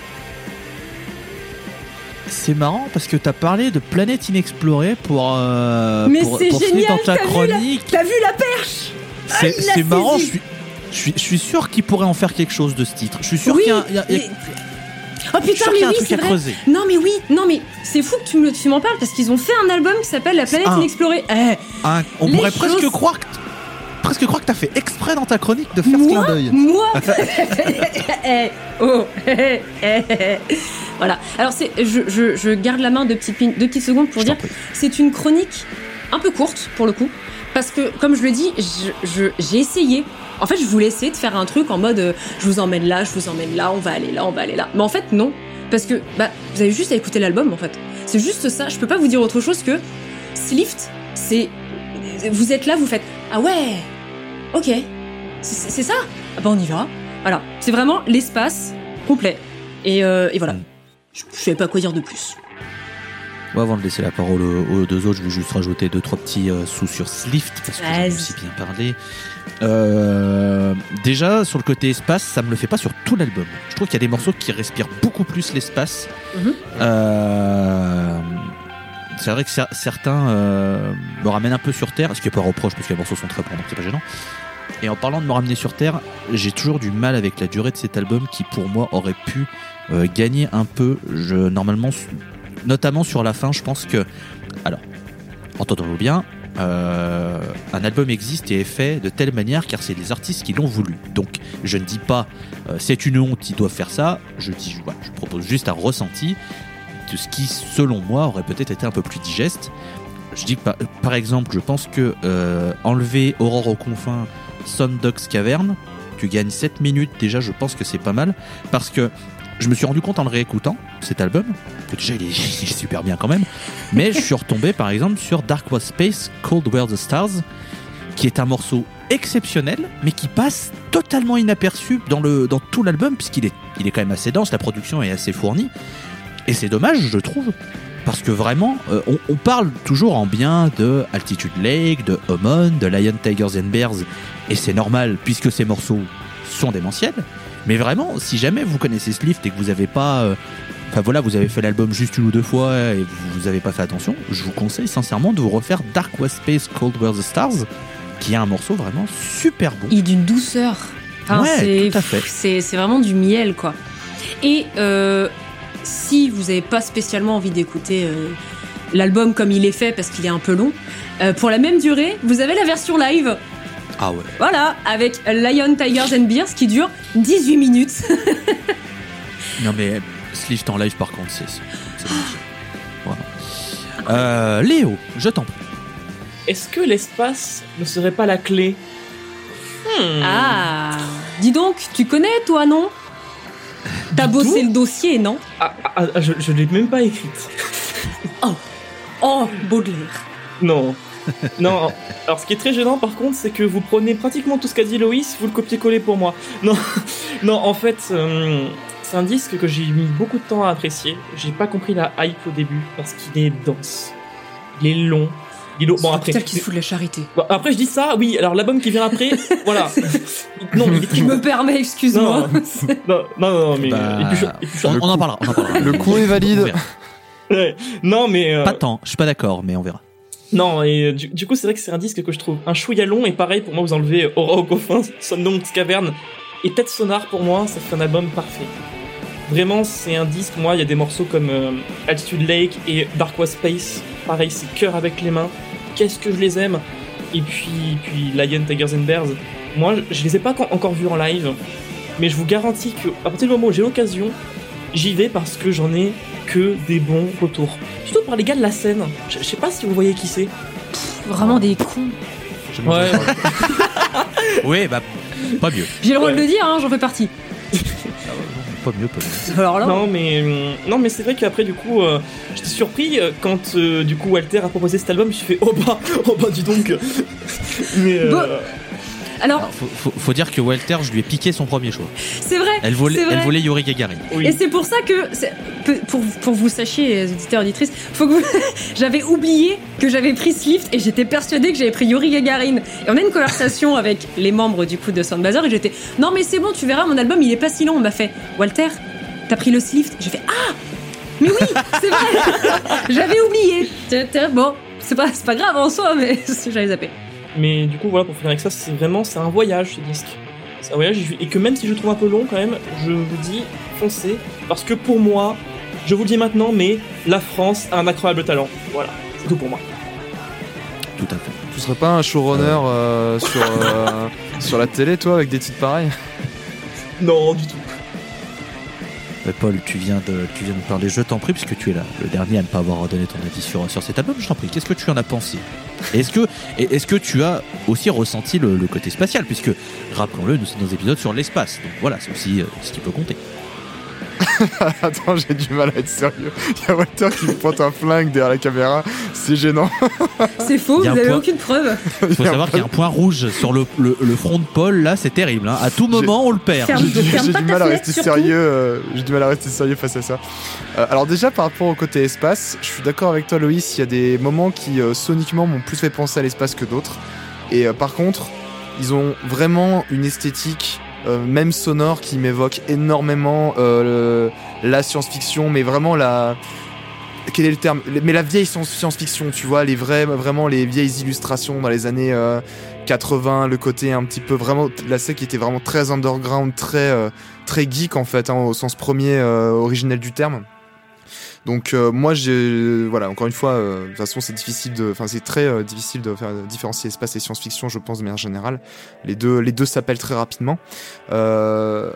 C'est marrant parce que t'as parlé de planètes inexplorées pour, euh, Mais pour, c'est pour génial, dans ta t'as vu la- chronique. T'as vu la perche? C'est l'a c'est marrant, je suis, je, suis, je suis sûr qu'il pourrait en faire quelque chose de ce titre. Je suis sûr Oui, qu'il y a, il y a- il y a- mais- je Oh putain, mais oui, c'est vrai. creuser. Non mais oui, non mais c'est fou que tu me- tu m'en parles parce qu'ils ont fait un album qui s'appelle La planète Un. inexplorée. Eh, Un- on pourrait presque croire que presque croire que t'as fait exprès dans ta chronique de faire ce moi, clin d'œil. moi, [laughs] Eh, oh, eh, eh, voilà. Alors c'est, je, je, je garde la main deux petites, petites secondes pour Je dire, c'est une chronique un peu courte pour le coup, parce que comme je le dis, j'ai essayé. En fait, je voulais essayer de faire un truc en mode, euh, je vous emmène là, je vous emmène là, on va aller là, on va aller là. Mais en fait, non, parce que bah, vous avez juste à écouter l'album en fait. C'est juste ça. Je peux pas vous dire autre chose que Slift, c'est, vous êtes là, vous faites, ah ouais, ok, c'est c'est ça. Ah bah on y va. Voilà, c'est vraiment l'espace complet. Et, euh, et voilà. Mm. Je, je savais pas quoi dire de plus. Moi, avant de laisser la parole aux, deux autres, je vais juste rajouter deux trois petits euh, sous sur Slift parce que j'en ai Vas-y. aussi bien parlé. Euh, déjà sur le côté espace, ça me le fait pas sur tout l'album. Je trouve qu'il y a des morceaux qui respirent beaucoup plus l'espace. Mhm. Euh, c'est vrai que cer- certains euh, me ramènent un peu sur Terre, ce qui est pas reproche parce que les morceaux sont très donc c'est pas gênant. Et en parlant de me ramener sur Terre, j'ai toujours du mal avec la durée de cet album qui, pour moi, aurait pu euh, gagner un peu. Je, normalement, notamment sur la fin, je pense que. Alors, entendons-nous bien, euh, un album existe et est fait de telle manière car c'est les artistes qui l'ont voulu. Donc, je ne dis pas euh, c'est une honte, ils doivent faire ça. Je dis, voilà, je propose juste un ressenti de ce qui, selon moi, aurait peut-être été un peu plus digeste. Je dis par, par exemple, je pense que euh, enlever Aurore aux confins, Sundogs Cavern, tu gagnes 7 minutes déjà, je pense que c'est pas mal. Parce que je me suis rendu compte en le réécoutant, cet album, que déjà [laughs] il est, super bien quand même, mais je suis retombé par exemple sur Dark Was Space, Cold Were the Stars, qui est un morceau exceptionnel, mais qui passe totalement inaperçu dans, le, dans tout l'album, puisqu'il est, il est quand même assez dense, la production est assez fournie. Et c'est dommage, je trouve, parce que vraiment, euh, on, on parle toujours en bien de Altitude Lake, de Homon, de Lion, Tigers and Bears, et c'est normal, puisque ces morceaux sont démentiels. Mais vraiment, si jamais vous connaissez ce lift et que vous avez pas. euh, Enfin voilà, vous avez fait l'album juste une ou deux fois et vous avez pas fait attention, je vous conseille sincèrement de vous refaire Dark West Space Cold Were the Stars, qui est un morceau vraiment super bon. Et d'une douceur. Enfin, Ouais, c'est, tout à fait. C'est, c'est vraiment du miel, quoi. Et euh, si vous n'avez pas spécialement envie d'écouter euh, l'album comme il est fait, parce qu'il est un peu long, pour la même durée, vous avez la version live. Ah ouais. Voilà, avec Lion, Tigers and Beers qui dure 18 minutes. [laughs] Non mais Slift en live par contre, c'est. Voilà. Euh, Léo, je t'en prie. Est-ce que l'espace ne serait pas la clé? Hmm. Ah Dis donc, tu connais, toi, non? T'as bossé le dossier, non? Ah, ah, ah, je, je l'ai même pas écrite. Oh, Baudelaire. Non. Non. Alors, ce qui est très gênant, par contre, c'est que vous prenez pratiquement tout ce qu'a dit Loïs, vous le copiez-collez pour moi. [laughs] Non. Non, en fait, euh, c'est un disque que j'ai mis beaucoup de temps à apprécier. J'ai pas compris la hype au début parce qu'il est dense, il est long. Il est... Bon après, Tel qui se fout de la charité. Bon, après je dis ça, oui. Alors l'album qui vient après, [laughs] voilà. Non, il est très Je me permets, excuse-moi. Non, [laughs] non, non, non, mais Bah, et puis et puis on, on en parlera. On en parlera. Le coup est valide. ouais. Non, mais euh, Pas tant. Je suis pas d'accord, mais on verra. Non. Et euh, du, coup, c'est vrai que c'est un disque que je trouve un chouïa long. Et pareil pour moi, vous enlevez euh, Aura au coffin, [laughs] Sundance Cavern et Tête Sonar pour moi, ça fait un album parfait. Vraiment, c'est un disque. Moi, il y a des morceaux comme euh, Altitude Lake et Dark West Space. Pareil, c'est cœur avec les mains. Qu'est-ce que je les aime. Et puis, puis Lion, Tigers and Bears. Moi, je les ai pas encore- vus en live, mais je vous garantis que à partir du moment où j'ai l'occasion, j'y vais parce que j'en ai que des bons retours. Surtout par les gars de la scène. Je, je sais pas si vous voyez qui c'est. Vraiment des cons. Ouais. Oui, [laughs] bah pas mieux. J'ai le droit Ouais. de le dire, hein, j'en fais partie. [laughs] Pas mieux, pas mieux. Alors là, Non mais hum, non mais c'est vrai qu'après du coup euh, j'étais surpris euh, quand euh, du coup Walter a proposé cet album je me suis fait oh bah [laughs] oh bah dis donc mais euh, Bon. Alors Alors, faut, faut- faut dire que Walter, je lui ai piqué son premier choix. c'est vrai. Elle volait, C'est vrai. elle volait Yuri Gagarin. oui. Et c'est pour ça que, pour, pour vous sachiez, les auditeurs auditrices, faut que vous- [laughs] j'avais oublié que j'avais pris Slift et j'étais persuadée que j'avais pris Yuri Gagarin. Et on a une conversation [laughs] avec les membres du coup de Soundbazer et j'étais non mais c'est bon, tu verras, mon album il est pas si long. On m'a fait Walter, t'as pris le Slift J'ai fait ah mais oui, c'est vrai, [laughs] j'avais oublié. Bon, c'est pas, c'est pas grave en soi, mais j'avais zappé. Mais du coup voilà pour finir avec ça c'est vraiment c'est un voyage ce disque. C'est un voyage et que même si je le trouve un peu long quand même je vous dis foncez. Parce que pour moi je vous le dis maintenant mais la France a un incroyable talent. Voilà. C'est tout pour moi. Tout à fait. Tu serais pas un showrunner euh, sur, euh, sur la télé, toi, avec des titres pareils? [laughs] Non du tout. Euh, Paul, tu viens, de, tu viens de parler, je t'en prie, puisque tu es là, le dernier à ne pas avoir donné ton avis sur, sur cet album, je t'en prie, qu'est-ce que tu en as pensé? Est-ce que, tu as aussi ressenti le, côté spatial, puisque, rappelons-le, nous sommes dans des épisodes sur l'espace, donc voilà, c'est aussi euh, ce qui peut compter. [laughs] Attends, j'ai du mal à être sérieux. Il y a Walter qui me pointe un flingue derrière la caméra. C'est gênant. [laughs] C'est faux, vous a un avez point- aucune preuve. Il faut savoir qu'il y a un point rouge sur le, le, le front de Paul, là, c'est terrible. hein. À tout moment, on le perd. J'ai du, mal à rester sérieux. euh, j'ai du mal à rester sérieux face à ça. Euh, alors déjà par rapport au côté espace, je suis d'accord avec toi Loïs. Il y a des moments qui euh, soniquement m'ont plus fait penser à l'espace que d'autres. Et euh, par contre, ils ont vraiment une esthétique, même sonore, qui m'évoque énormément euh, la science-fiction, mais vraiment la quel est le terme? Mais la vieille science- science-fiction, tu vois, les vrais, vraiment les vieilles illustrations dans les années euh, 80, le côté un petit peu vraiment la série qui était vraiment très underground, très euh, très geek en fait, hein, au sens premier euh, originel du terme. Donc euh, moi j'ai voilà encore une fois euh, de toute façon c'est difficile de enfin c'est très euh, difficile de faire différencier espace et science-fiction je pense de manière générale. Les deux les deux s'appellent très rapidement. Euh,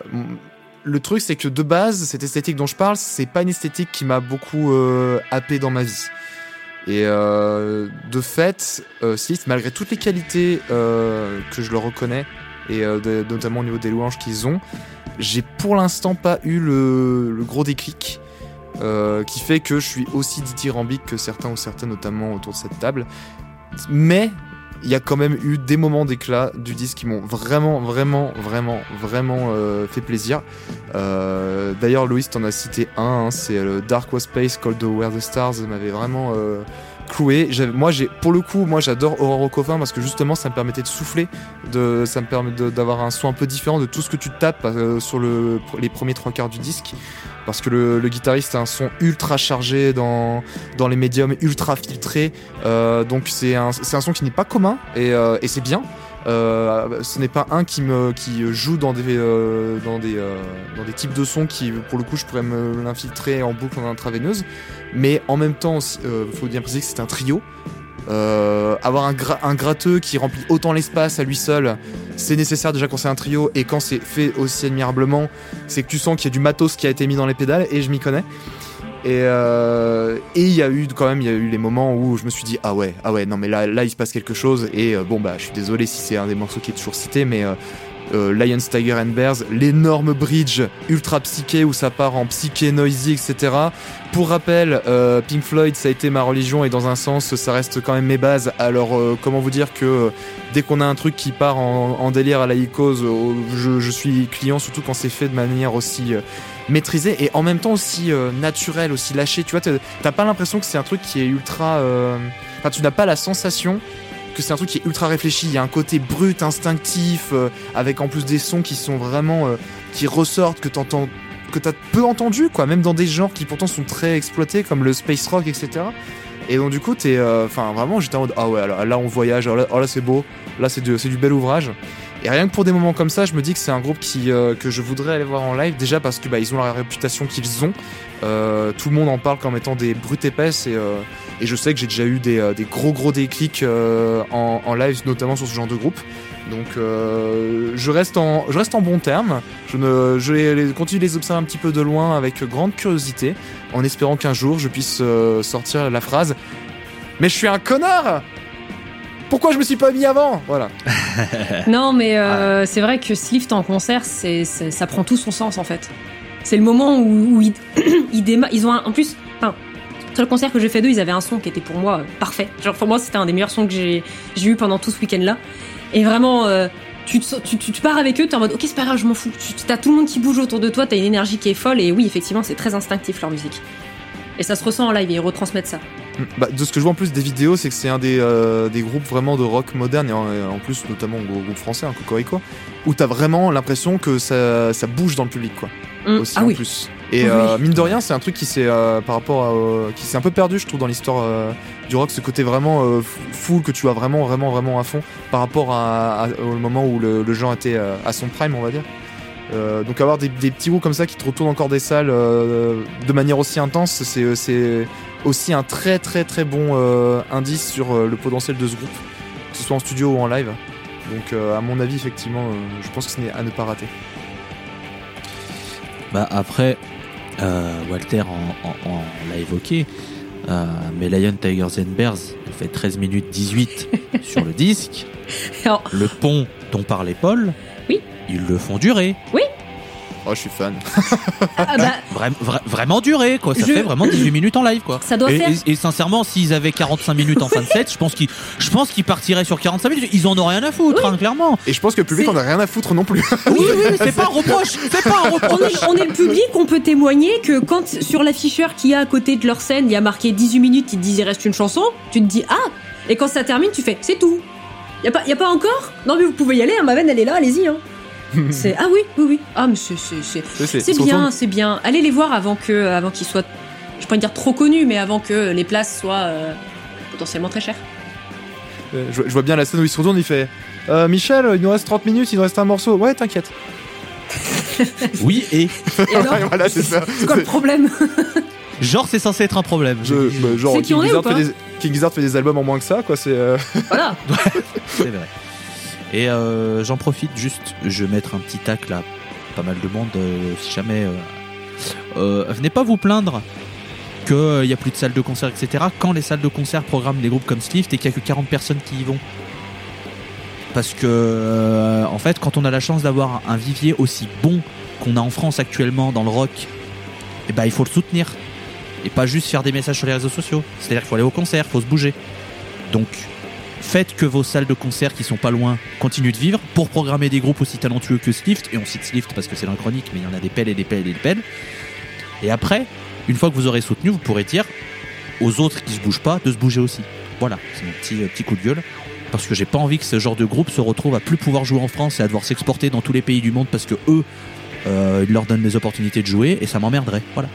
le truc c'est que de base cette esthétique dont je parle c'est pas une esthétique qui m'a beaucoup euh, happé dans ma vie. Et de fait malgré toutes les qualités que je leur reconnais et notamment au niveau des louanges qu'ils ont j'ai pour l'instant pas eu le, le gros déclic euh, qui fait que je suis aussi dithyrambique que certains ou certaines, notamment autour de cette table. Mais il y a quand même eu des moments d'éclat du disque qui m'ont vraiment, vraiment, vraiment, vraiment euh, fait plaisir. Euh, D'ailleurs, Loïs, t'en as cité un, hein, c'est le Dark West Space Called Where the Stars, m'avait vraiment euh, cloué. Pour le coup, moi, j'adore Aurore au parce que justement, ça me permettait de souffler, ça me permet d'avoir un son un peu différent de tout ce que tu tapes euh, sur le, les premiers trois quarts du disque parce que le, guitariste a un son ultra chargé dans, les médiums, ultra filtré. Euh, donc c'est un, son qui n'est pas commun et, euh, et c'est bien. Euh, ce n'est pas un qui joue dans des euh, euh, dans des types de sons qui pour le coup je pourrais me l'infiltrer en boucle en intraveineuse. Mais en même temps il faut bien préciser que c'est un trio. Avoir un, un gratteux qui remplit autant l'espace à lui seul c'est nécessaire déjà quand c'est un trio. Et quand c'est fait aussi admirablement c'est que tu sens qu'il y a du matos qui a été mis dans les pédales et je m'y connais. Et euh, et il y a eu quand même il y a eu les moments où je me suis dit ah ouais ah ouais non mais là là il se passe quelque chose et euh, bon bah je suis désolé si c'est un des morceaux qui est toujours cité mais euh, euh, Lions, Tiger and Bears, l'énorme bridge ultra psyché où ça part en psyché noisy, etc. Pour rappel, Pink Floyd, ça a été ma religion et dans un sens, ça reste quand même mes bases. Alors, comment vous dire que dès qu'on a un truc qui part en, délire à la Icos, euh, je, suis client, surtout quand c'est fait de manière aussi maîtrisé et en même temps aussi euh, naturel, aussi lâché. Tu vois, t'as pas l'impression que c'est un truc qui est ultra. euh, Enfin, tu n'as pas la sensation que c'est un truc qui est ultra réfléchi. Il y a un côté brut, instinctif, euh, avec en plus des sons qui sont vraiment. qui ressortent, que t'entends. que t'as peu entendu, quoi, même dans des genres qui pourtant sont très exploités, comme le space rock, etc. Et donc, du coup, t'es. Enfin, vraiment, j'étais en mode. Ah ouais, là, on voyage, alors là, oh, là, c'est beau, là, c'est du, c'est du bel ouvrage. Et rien que pour des moments comme ça, je me dis que c'est un groupe qui, euh, que je voudrais aller voir en live. Déjà parce que bah, ils ont la réputation qu'ils ont. Euh, tout le monde en parle comme étant des brutes épaisses et, euh, et je sais que j'ai déjà eu des, des gros gros déclics en, en live, notamment sur ce genre de groupe. Donc je reste en je reste en bon terme. Je ne je continue de les observer un petit peu de loin avec grande curiosité, en espérant qu'un jour je puisse sortir la phrase. Mais je suis un connard. Pourquoi je me suis pas mis avant Voilà. [laughs] Non, mais euh, c'est vrai que Slift en concert, c'est, c'est- ça prend tout son sens en fait. C'est le moment où, où ils, [clears throat] ils démarrent. Ils ont un, en plus, enfin, sur le concert que j'ai fait d'eux, ils avaient un son qui était pour moi euh, parfait. Genre pour moi, c'était un des meilleurs sons que j'ai, j'ai eu pendant tout ce week-end-là. Et vraiment, euh, tu, te- tu, tu, tu pars avec eux, t'es en mode, ok, c'est pas grave, je m'en fous. Tu, t'as tout le monde qui bouge autour de toi, t'as une énergie qui est folle. Et oui, effectivement, c'est très instinctif leur musique. Et ça se ressent en live et ils retransmettent ça. Bah, de ce que je vois en plus des vidéos, c'est que c'est un des, euh, des groupes vraiment de rock moderne et en, en plus notamment au groupe français, un Cocorico, où t'as vraiment l'impression que ça, ça bouge dans le public quoi. Hum, Aussi ah en oui. plus. Et Oui. euh, mine de rien, c'est un truc qui s'est euh, par rapport à, qui s'est un peu perdu, je trouve, dans l'histoire du rock, ce côté vraiment f- full que tu as vraiment, vraiment, vraiment à fond par rapport à, à- au moment où le, le genre était à son prime, on va dire. Euh, donc avoir des, des petits groupes comme ça qui te retournent encore des salles euh, de manière aussi intense, c'est c'est aussi un très très très bon euh, indice sur euh, le potentiel de ce groupe, que ce soit en studio ou en live. Donc euh, à mon avis, effectivement, euh, je pense que ce n'est à ne pas rater. Bah après, euh, Walter en, en- en l'a évoqué, euh, mais Lion Tigers and Bears fait 13 minutes 18 [laughs] sur le disque. Le pont dont parlait Paul, Oui. ils le font durer. Oh, je suis fan. Ah bah, Vra- vra- vraiment durer, quoi. Ça Je- fait vraiment 18 minutes en live, quoi. ça doit Et, faire. et- et sincèrement, s'ils avaient 45 minutes en fin de set, je pense qu'ils, je pense qu'ils partiraient sur 45 minutes. Ils en ont rien à foutre, hein, clairement. Et je pense que le public C'est- en a rien à foutre non plus. Oui, oui, oui, c'est pas un reproche. C'est pas un on reproche. est, on est le public, on peut témoigner que quand sur l'afficheur qui a à côté de leur scène, il y a marqué 18 minutes, ils te disent il reste une chanson, tu te dis ah Et quand ça termine, tu fais c'est tout. Y a pas, y a pas encore? Non mais vous pouvez y aller, hein, ma veine elle est là, allez-y. Hein. [laughs] c'est ah oui, oui, oui. Ah mais c'est c'est c'est C'est c'est surtout- bien, c'est bien. Allez les voir avant que avant qu'ils soient, je peux pas dire trop connus, mais avant que les places soient euh, potentiellement très chères. Euh, Je, je vois bien la scène où il se retourne, il fait euh, Michel, il nous reste 30 minutes, il nous reste un morceau. Ouais, t'inquiète. [laughs] Oui, et? Et alors, voilà, c'est ça. c'est quoi le problème? Genre, c'est censé être un problème. Je- bah, genre, C'est qui King on est Gizzard, ou pas? fait des, King Gizzard fait des albums en moins que ça, quoi. C'est. euh, Voilà. [laughs] C'est vrai. Et euh, j'en profite juste, je vais mettre un petit tac là, pas mal de monde, euh, si jamais. euh, euh, venez pas vous plaindre qu'il n'y a plus de salles de concert, etc. Quand les salles de concert programment des groupes comme Slift et qu'il n'y a que 40 personnes qui y vont. Parce que, euh, en fait, quand on a la chance d'avoir un vivier aussi bon qu'on a en France actuellement dans le rock, eh ben, il faut le soutenir. Et pas juste faire des messages sur les réseaux sociaux. C'est-à-dire qu'il faut aller au concert, il faut se bouger. Donc, faites que vos salles de concert qui sont pas loin continuent de vivre pour programmer des groupes aussi talentueux que Slift. Et on cite Slift parce que c'est dans la chronique, mais il y en a des pelles et des pelles et des pelles. Et après, une fois que vous aurez soutenu, vous pourrez dire aux autres qui se bougent pas de se bouger aussi. Voilà, c'est mon petit, euh, petit coup de gueule. Parce que j'ai pas envie que ce genre de groupe se retrouve à plus pouvoir jouer en France et à devoir s'exporter dans tous les pays du monde parce que eux, euh, ils leur donnent des opportunités de jouer et ça m'emmerderait. Voilà.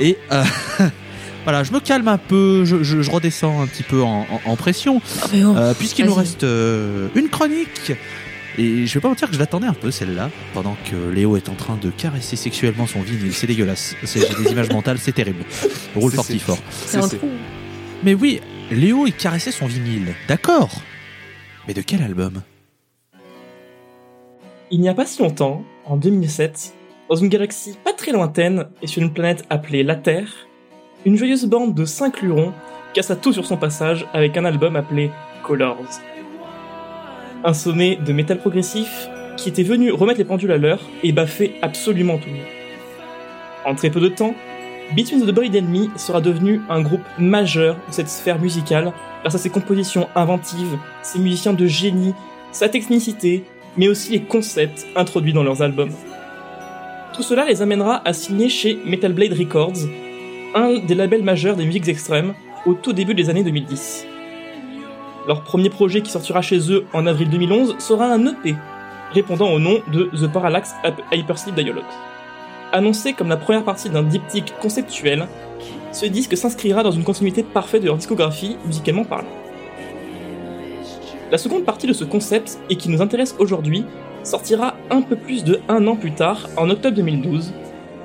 Et euh, [laughs] voilà, je me calme un peu, je, je- je redescends un petit peu en, en- en pression, euh, puisqu'il nous reste euh, une chronique. Et je vais pas mentir que je l'attendais un peu celle-là, pendant que Léo est en train de caresser sexuellement son vinyle. C'est dégueulasse. C'est- J'ai des images mentales, c'est terrible. Roule fort, c'est- fort. C'est un c'est- trou. Mais oui, Léo il caressait son vinyle. D'accord. Mais de quel album? Il n'y a pas si longtemps, en 2007, dans une galaxie pas très lointaine et sur une planète appelée la Terre, une joyeuse bande de cinq lurons cassa tout sur son passage avec un album appelé Colors. Un sommet de métal progressif qui était venu remettre les pendules à l'heure et baffer absolument tout le monde. En très peu de temps, Between the Boy Me sera devenu un groupe majeur de cette sphère musicale grâce à ses compositions inventives, ses musiciens de génie, sa technicité, mais aussi les concepts introduits dans leurs albums. Tout cela les amènera à signer chez Metal Blade Records, un des labels majeurs des musiques extrêmes, au tout début des années 2010. Leur premier projet qui sortira chez eux en avril 2011 sera un EP, répondant au nom de The Parallax Hypersleep Dialogue. Annoncé comme la première partie d'un diptyque conceptuel, ce disque s'inscrira dans une continuité parfaite de leur discographie, musicalement parlant. La seconde partie de ce concept, et qui nous intéresse aujourd'hui, sortira un peu plus de un an plus tard, en octobre 2012,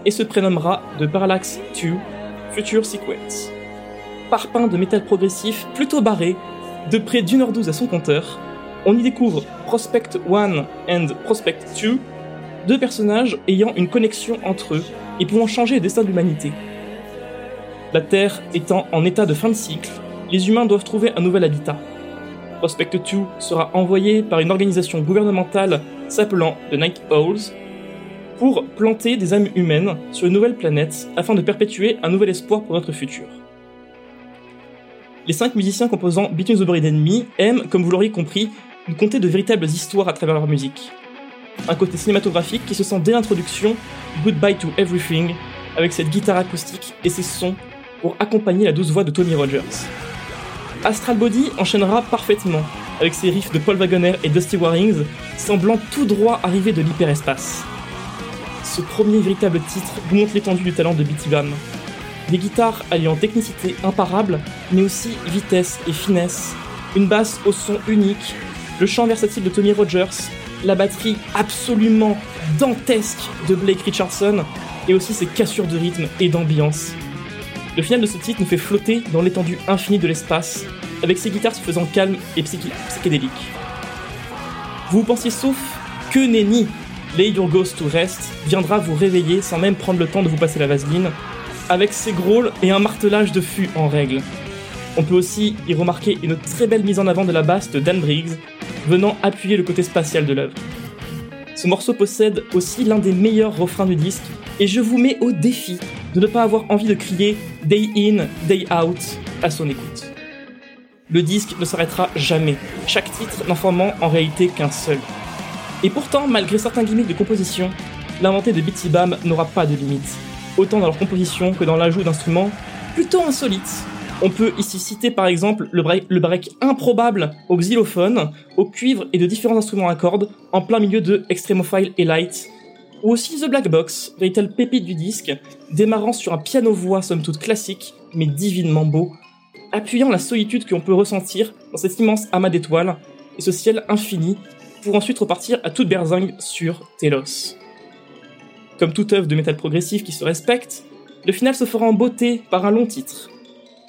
et se prénommera The Parallax 2 Future Sequence. Parpaing de métal progressif plutôt barré, de près d'une heure douze à son compteur, on y découvre Prospect 1 and Prospect 2, deux personnages ayant une connexion entre eux et pouvant changer le destin de l'humanité. La Terre étant en état de fin de cycle, les humains doivent trouver un nouvel habitat. Prospect 2 sera envoyé par une organisation gouvernementale s'appelant The Night Owls pour planter des âmes humaines sur une nouvelle planète afin de perpétuer un nouvel espoir pour notre futur. Les cinq musiciens composant Between the Buried Enemy aiment, comme vous l'auriez compris, nous conter de véritables histoires à travers leur musique. Un côté cinématographique qui se sent dès l'introduction Goodbye to Everything, avec cette guitare acoustique et ses sons pour accompagner la douce voix de Tommy Rogers. Astral Body enchaînera parfaitement, avec ses riffs de Paul Wagoner et Dusty Warings, semblant tout droit arriver de l'hyperespace. Ce premier véritable titre vous montre l'étendue du talent de Bitty Bam. Des guitares alliant technicité imparable, mais aussi vitesse et finesse, une basse au son unique, le chant versatile de Tommy Rogers, la batterie absolument dantesque de Blake Richardson, et aussi ses cassures de rythme et d'ambiance. Le final de ce titre nous fait flotter dans l'étendue infinie de l'espace, avec ses guitares se faisant calmes et psychédéliques. Vous pensiez sauf que Nenny, Lay Your Ghost to Rest, viendra vous réveiller sans même prendre le temps de vous passer la vaseline, avec ses grôles et un martelage de fût en règle. On peut aussi y remarquer une très belle mise en avant de la basse de Dan Briggs, venant appuyer le côté spatial de l'œuvre. Ce morceau possède aussi l'un des meilleurs refrains du disque, et je vous mets au défi de ne pas avoir envie de crier Day in, Day out à son écoute. Le disque ne s'arrêtera jamais, chaque titre n'en formant en réalité qu'un seul. Et pourtant, malgré certains gimmicks de composition, l'inventé de Bitsy Bam n'aura pas de limite, autant dans leur composition que dans l'ajout d'instruments plutôt insolites. On peut ici citer par exemple le break, le improbable au xylophone, au cuivre et de différents instruments à cordes en plein milieu de Extremophile et Light, ou aussi The Black Box, véritable pépite du disque, démarrant sur un piano-voix somme toute classique, mais divinement beau, appuyant la solitude que l'on peut ressentir dans cet immense amas d'étoiles et ce ciel infini, pour ensuite repartir à toute berzingue sur Telos. Comme toute œuvre de métal progressif qui se respecte, le final se fera en beauté par un long titre.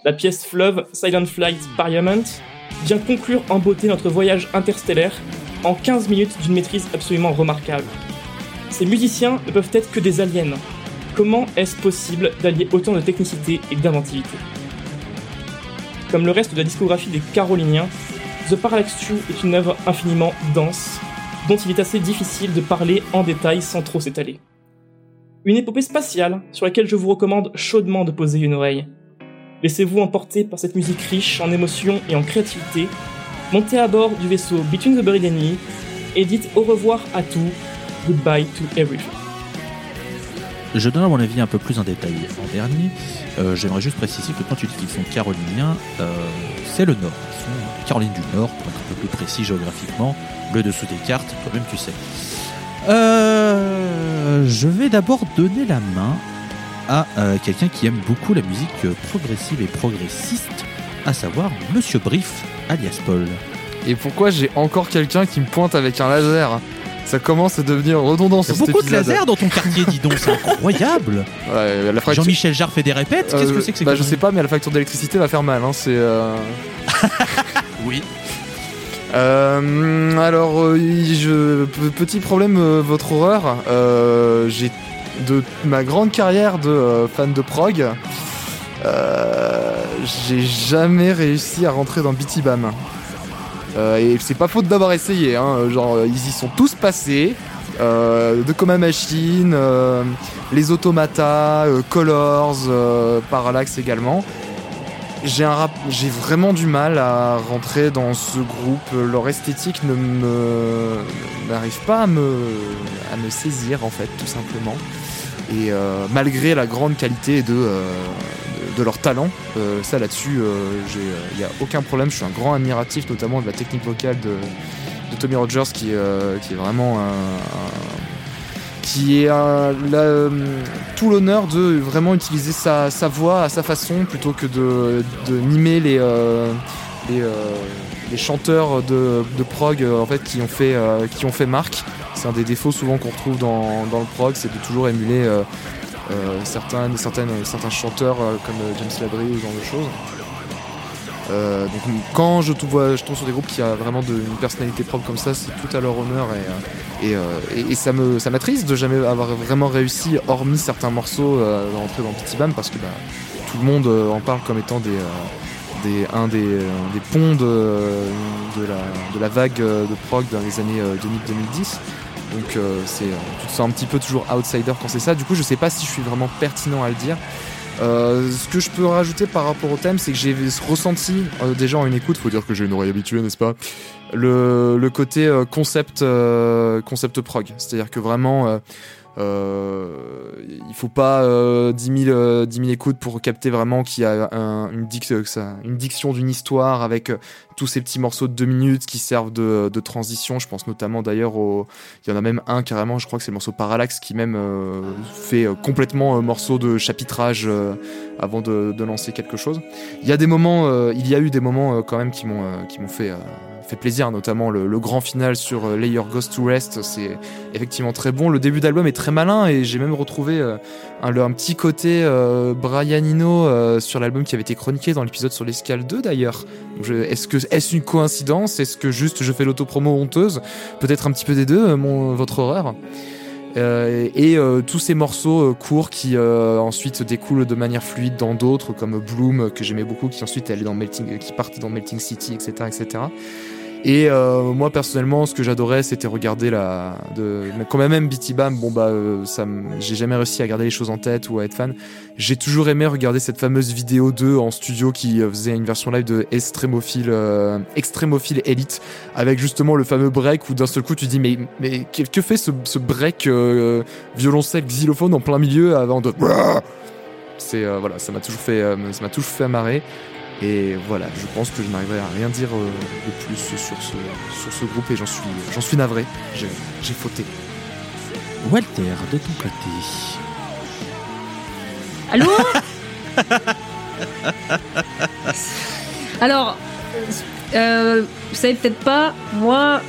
La pièce fleuve Silent Flight Parliament vient conclure en beauté notre voyage interstellaire en 15 minutes d'une maîtrise absolument remarquable. Ces musiciens ne peuvent être que des aliens. Comment est-ce possible d'allier autant de technicité et d'inventivité? Comme le reste de la discographie des Caroliniens, The Parallax 2 est une œuvre infiniment dense, dont il est assez difficile de parler en détail sans trop s'étaler. Une épopée spatiale sur laquelle je vous recommande chaudement de poser une oreille. Laissez-vous emporter par cette musique riche en émotions et en créativité, montez à bord du vaisseau Between the Buried Enemy et dites au revoir à tout, goodbye to everything. Je donnerai mon avis un peu plus en détail en dernier. Euh, J'aimerais juste préciser que quand tu dis qu'ils sont caroliniens, euh, c'est le Nord. Caroline du Nord, pour être un peu plus précis géographiquement. Le dessous des cartes, toi-même tu sais. Euh, je vais d'abord donner la main à quelqu'un qui aime beaucoup la musique progressive et progressiste, à savoir Monsieur Brief, alias Paul. Et pourquoi j'ai encore quelqu'un qui me pointe avec un laser? Ça commence à devenir redondant Il y a beaucoup de lasers dans ton quartier, dis donc, c'est incroyable. [laughs] Ouais, la fracture- Jean-Michel Jarre fait des répètes, qu'est-ce que Euh, c'est que c'est bah, que Je sais pas, mais la facture d'électricité va faire mal. Hein, c'est. euh, [laughs] Oui. Euh, alors, je, pe- petit problème, votre horreur. J'ai de ma grande carrière de fan de prog, j'ai jamais réussi à rentrer dans BT Bam. Euh, et c'est pas faute d'avoir essayé, hein, genre ils y sont tous passés. Euh, de Coma Machine, euh, les Automata, euh, Colors, euh, Parallax également. J'ai vraiment du mal à rentrer dans ce groupe. Leur esthétique ne n'arrive pas à me à me saisir en fait, tout simplement. Et euh, malgré la grande qualité de, euh, de, leur talent, euh, ça là-dessus, il n'y a aucun problème. Je suis un grand admiratif, notamment de la technique vocale de, Tommy Rogers, qui, euh, est vraiment un, qui est euh, tout l'honneur de vraiment utiliser sa, voix à sa façon plutôt que de, de mimer les, euh, euh, chanteurs de, prog euh, qui ont fait euh, marque. C'est un des défauts souvent qu'on retrouve dans, dans le prog, c'est de toujours émuler euh, euh, certains, certaines, certains chanteurs euh, comme euh, James Labrie ou ce genre de choses. Euh, donc quand je tombe, je tombe sur des groupes qui a vraiment de, une personnalité propre comme ça, c'est tout à leur honneur et, euh, et, euh, et- ça me ça m'attriste de jamais avoir vraiment réussi, hormis certains morceaux, euh, d'entrer dans Petit Bam parce que bah, tout le monde euh, en parle comme étant des, euh, des un des, euh, des ponts de, de, la, de la vague euh, de prog dans les années euh, 2000-2010. Donc euh, c'est, euh, tu te sens un petit peu toujours outsider quand c'est ça. Du coup, je sais pas si je suis vraiment pertinent à le dire. Euh, ce que je peux rajouter par rapport au thème, c'est que j'ai ressenti euh, déjà en une écoute, faut dire que j'ai une oreille habituée, n'est-ce pas? Le, le côté euh, concept euh, concept prog, c'est-à-dire que vraiment euh, il faut pas euh, 10, 000, euh, 10 000 écoutes pour capter vraiment qu'il y a euh, une diction d'une histoire avec euh, tous ces petits morceaux de deux minutes qui servent de, transition. Je pense notamment d'ailleurs au. Il y en a même un carrément, je crois que c'est le morceau Parallax qui même euh, fait complètement un morceau de chapitrage avant de, lancer quelque chose. Il y a des moments, il y a eu des moments quand même qui m'ont qui m'ont fait. Fait plaisir, notamment le, grand final sur euh, Lay Your Ghost to Rest, c'est effectivement très bon. Le début d'album est très malin et j'ai même retrouvé euh, un, petit côté euh, Brian Eno euh, sur l'album qui avait été chroniqué dans l'épisode sur l'escale 2 d'ailleurs. Est-ce que est-ce une coïncidence? Est-ce que juste je fais l'autopromo honteuse? Peut-être un petit peu des deux, mon, votre horreur. Et tous ces morceaux courts qui ensuite découlent de manière fluide dans d'autres comme Bloom que j'aimais beaucoup qui ensuite dans Melting qui partait dans Melting City etc etc et euh, moi personnellement, ce que j'adorais, c'était regarder la. De... Quand même, BT Bam, bon bah, euh, ça, j'ai jamais réussi à garder les choses en tête ou à être fan. J'ai toujours aimé regarder cette fameuse vidéo 2 en studio qui euh, faisait une version live de Extremophile, euh, Extremophile Elite, avec justement le fameux break où d'un seul coup tu dis mais mais que, fait ce, ce break violoncelle xylophone en plein milieu avant de. C'est voilà, ça m'a toujours fait, euh, ça m'a toujours fait marrer. Et voilà, je pense que je n'arriverai à rien dire euh, de plus sur ce, sur ce groupe et j'en suis, j'en suis navré. J'ai, j'ai fauté. Walter, de ton côté. Allô [laughs] Alors, euh, vous savez peut-être pas, moi,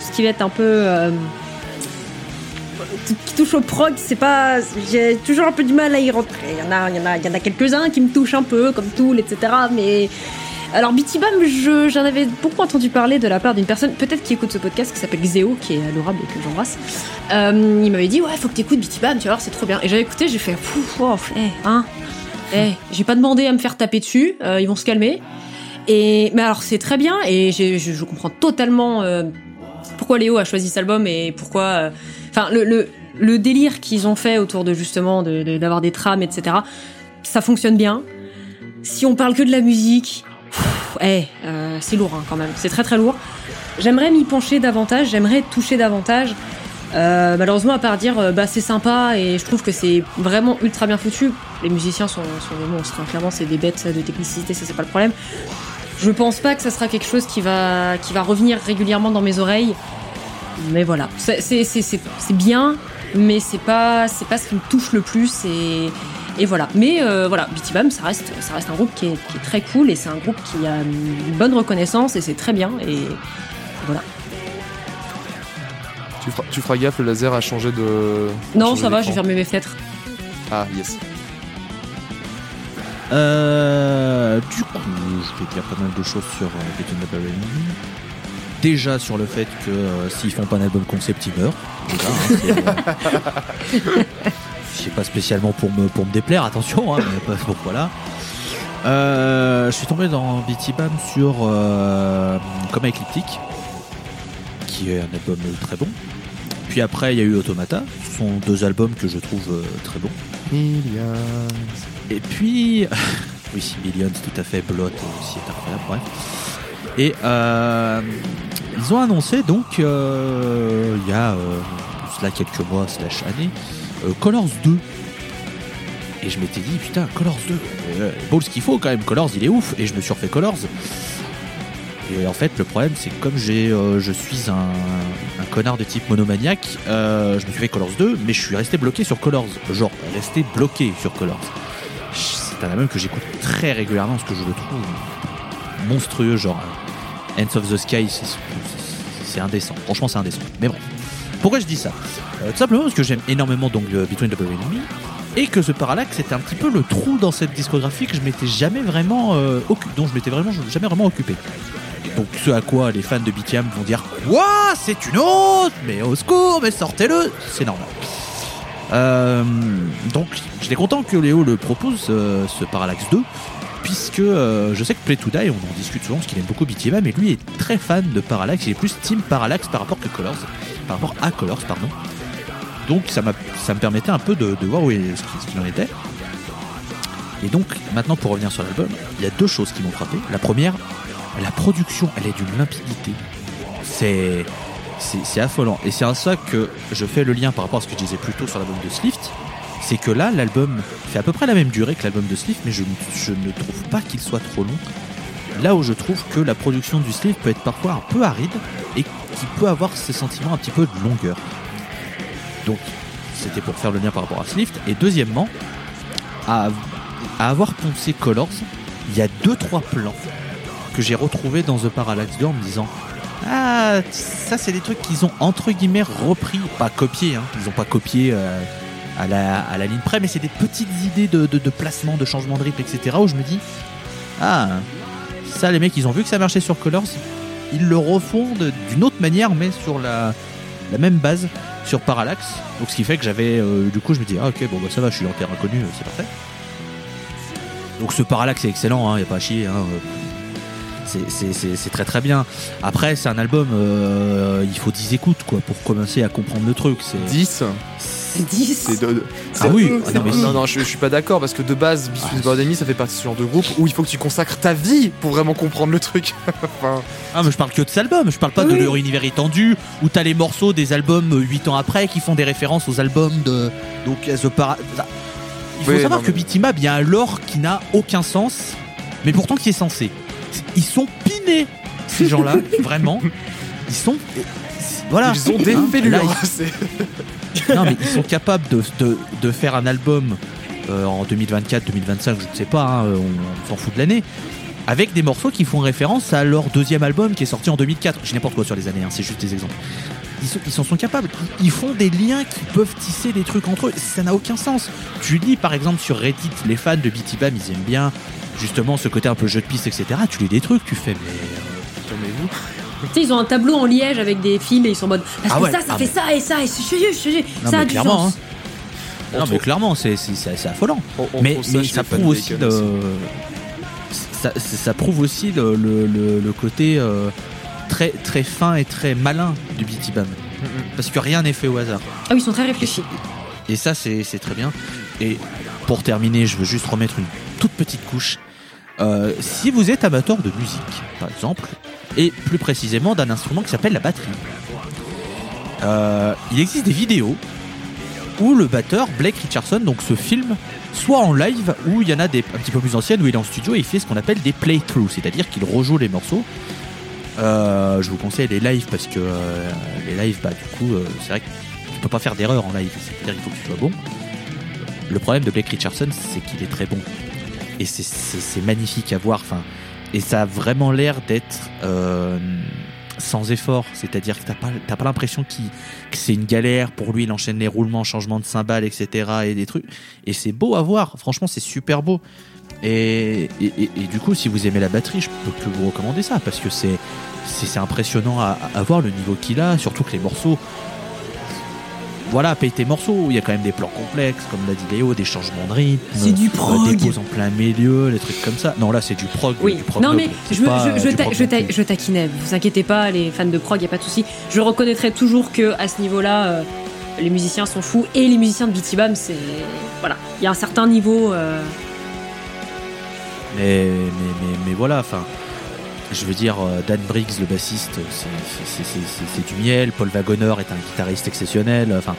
ce qui va être un peu. euh, qui touche au prog, c'est pas. J'ai toujours un peu du mal à y rentrer. Il y en a, y en a, y en a quelques-uns qui me touchent un peu, comme Tool, etc. Mais. Alors, BT Bam, je- j'en avais beaucoup entendu parler de la part d'une personne, peut-être qui écoute ce podcast, qui s'appelle Xéo, qui est adorable et que j'embrasse. Euh, il m'avait dit, ouais, faut que t'écoutes BT Bam, tu vas voir, c'est trop bien. Et j'avais écouté, j'ai fait, Pouf, oh, eh, hein, eh, j'ai pas demandé à me faire taper dessus, euh, ils vont se calmer. Et mais alors c'est très bien et je comprends totalement euh, pourquoi Léo a choisi cet album et pourquoi. Enfin le, délire qu'ils ont fait autour de justement d'avoir des trames etc. Ça fonctionne bien. Si on parle que de la musique, eh, euh, c'est lourd hein, quand même. C'est très très lourd. J'aimerais m'y pencher davantage. J'aimerais toucher davantage. Euh, malheureusement, à part dire euh, bah c'est sympa et je trouve que c'est vraiment ultra bien foutu. Les musiciens sont, hein. Clairement, c'est des bêtes de technicité, ça c'est pas le problème. Je pense pas que ça sera quelque chose qui va revenir régulièrement dans mes oreilles. Mais voilà, c'est bien, mais c'est pas c'est pas ce qui me touche le plus et et voilà. Mais euh, voilà, BT Bam, ça reste ça reste un groupe qui est, qui est très cool et c'est un groupe qui a une bonne reconnaissance et c'est très bien et voilà. Tu feras, tu feras gaffe, le laser a changé de. Non, changé ça va, j'ai fermé mes fenêtres. Ah, yes. Euh, du coup, je vais dire pas mal de choses sur euh, Between the. Déjà sur le fait que euh, s'ils font pas un album concept, ils meurent. Déjà, hein, c'est, euh, [laughs] c'est pas spécialement pour me, pour me déplaire, attention, hein, mais pas, donc voilà. Euh, je suis tombé dans BT Bam sur Coma Ecliptic, qui est un album très bon. Puis après, il y a eu Automata, ce sont deux albums que je trouve très bons. Millions. Et puis, [laughs] oui, Millions, tout à fait, Blot aussi est incroyable, bref. Et euh, ils ont annoncé donc, euh, il y a euh, cela quelques mois, slash années, euh, Colors 2. Et je m'étais dit, putain, Colors 2, euh, beau ce qu'il faut quand même, Colors il est ouf. Et je me suis refait Colors. Et en fait, le problème, c'est que comme j'ai, je suis un, connard de type monomaniaque, je me suis fait Colors 2, mais je suis resté bloqué sur Colors. Genre, resté bloqué sur Colors. C'est un album que j'écoute très régulièrement parce que je le trouve monstrueux, genre Ends of the Sky, c'est- indécent. Franchement, c'est indécent. Mais bref. Pourquoi je dis ça? Euh, Tout simplement parce que j'aime énormément donc euh, Between the Buried and Me et que ce Parallax c'était un petit peu le trou dans cette discographie que je m'étais jamais vraiment euh, dont je m'étais vraiment jamais vraiment occupé. Donc ce à quoi les fans de BTM vont dire Quoi? C'est une autre Mais au secours, mais sortez-le C'est normal. Euh, donc j'étais content que Léo le propose, euh, ce Parallax 2, puisque euh, je sais que Play to Die, on en discute souvent parce qu'il aime beaucoup BTM, mais lui est très fan de Parallax, il est plus Team Parallax par rapport que Colors, par rapport à Colors, pardon. Donc ça, ça me permettait un peu de, voir où est- ce qu'il en était. Et donc maintenant pour revenir sur l'album, il y a deux choses qui m'ont frappé. La première, la production, elle est d'une limpidité. C'est c'est affolant. Et c'est à ça que je fais le lien par rapport à ce que je disais plus tôt sur l'album de Slift. C'est que là, l'album fait à peu près la même durée que l'album de Slift, mais je, ne- trouve pas qu'il soit trop long. Là où je trouve que la production du Slift peut être parfois un peu aride et qui peut avoir ce sentiment un petit peu de longueur. Donc, c'était pour faire le lien par rapport à Slift. Et deuxièmement, à, avoir poncé Colors, il y a deux trois plans que j'ai retrouvés dans The Parallax 2 en me disant ah ça c'est des trucs qu'ils ont entre guillemets repris pas copié hein. ils ont pas copié euh, à, la, à la ligne près mais c'est des petites idées de, de, placement de changement de rythme etc où je me dis ah ça les mecs ils ont vu que ça marchait sur Colors ils le refont d'une autre manière mais sur la, la même base sur Parallax donc ce qui fait que j'avais euh, du coup je me dis ah ok bon bah ça va je suis en terre inconnue euh, c'est parfait donc ce Parallax est excellent il n'y a pas à chier hein, euh, c'est- très très bien. Après, c'est un album, il faut 10 écoutes quoi pour commencer à comprendre le truc. C'est 10 10 C'est de- Ah oui, ah non, mais non, non, je, je suis pas d'accord parce que de base, Buried and Me, ça fait partie de ce genre de groupe où il faut que tu consacres ta vie pour vraiment comprendre le truc. [laughs] enfin, Ah, mais je parle que de cet album, je parle pas de leur univers étendu où t'as les morceaux des albums 8 ans après qui font des références aux albums de. Donc, The Para- Il faut Oui, savoir non, que Bitimab, il y a un lore qui n'a aucun sens, mais pourtant qui est censé. Ils sont pinés, ces gens-là, [laughs] vraiment. Ils sont. Voilà. ils ont des Hein, là, [laughs] c'est- Non, mais ils sont capables de, de, de faire un album euh, en 2024, 2025, je ne sais pas, hein, on, s'en fout de l'année, avec des morceaux qui font référence à leur deuxième album qui est sorti en 2004. Je n'importe quoi sur les années, hein, c'est juste des exemples. Ils, ils s'en sont capables. Ils font des liens qui peuvent tisser des trucs entre eux. Ça n'a aucun sens. Tu lis par exemple sur Reddit, les fans de BT Bam, ils aiment bien justement ce côté un peu jeu de piste, etc. Tu lis des trucs, tu fais, mais. Calmez-vous. Tu sais, ils ont un tableau en liège avec des fils et ils sont en mode Parce Ah que ouais, ça, ça ah fait mais- ça et ça, et je ça mais a du clairement, sens. hein. On Non, mais clairement, c'est c'est- c'est- c'est affolant. on- on mais, ça mais prouve de aussi ça, ça prouve aussi le, le- le- le côté euh, très très fin et très malin du BT Bam Mm, parce que rien n'est fait au hasard Ah oui, ils sont très réfléchis. et ça c'est c'est très bien et pour terminer je veux juste remettre une toute petite couche Euh, si vous êtes amateur de musique par exemple et plus précisément d'un instrument qui s'appelle la batterie euh, il existe des vidéos où le batteur Blake Richardson donc se filme soit en live ou il y en a des un petit peu plus anciennes où il est en studio et il fait ce qu'on appelle des playthroughs, c'est-à-dire qu'il rejoue les morceaux. Euh, je vous conseille les lives parce que euh, les lives, bah du coup, c'est vrai que tu peux pas faire d'erreur en live, c'est-à-dire qu'il faut que tu sois bon. Le problème de Blake Richardson, c'est qu'il est très bon et c'est magnifique à voir. Enfin, et ça a vraiment l'air d'être euh, sans effort, c'est-à-dire que t'as pas pas l'impression que c'est une galère pour lui, il enchaîne les roulements, changement de cymbales, etc. et des. Et c'est beau à voir, franchement, c'est super beau. Et, et, et- du coup, si vous aimez la batterie, je peux que vous recommander ça parce que c'est impressionnant à, à voir le niveau qu'il a, surtout que les morceaux. Voilà, paye tes morceaux. Il y a quand même des plans complexes, comme l'a dit Léo, des changements de rythme, C'est du prog. des pauses en plein milieu, des trucs comme ça. Non, là, c'est du prog. Oui, du prog non mais je, pas, je, je, du ta- prog je, non ta- plus. je taquinais, vous inquiétez pas, les fans de prog, y a pas de souci. Je reconnaîtrai toujours que à ce niveau-là, euh, les musiciens sont fous et les musiciens de BT Bam, c'est voilà, il y a un certain niveau. euh, Mais, mais, mais, mais voilà, enfin, je veux dire, euh, Dan Briggs, le bassiste, c'est- du miel. Paul Wagoner est un guitariste exceptionnel. Enfin.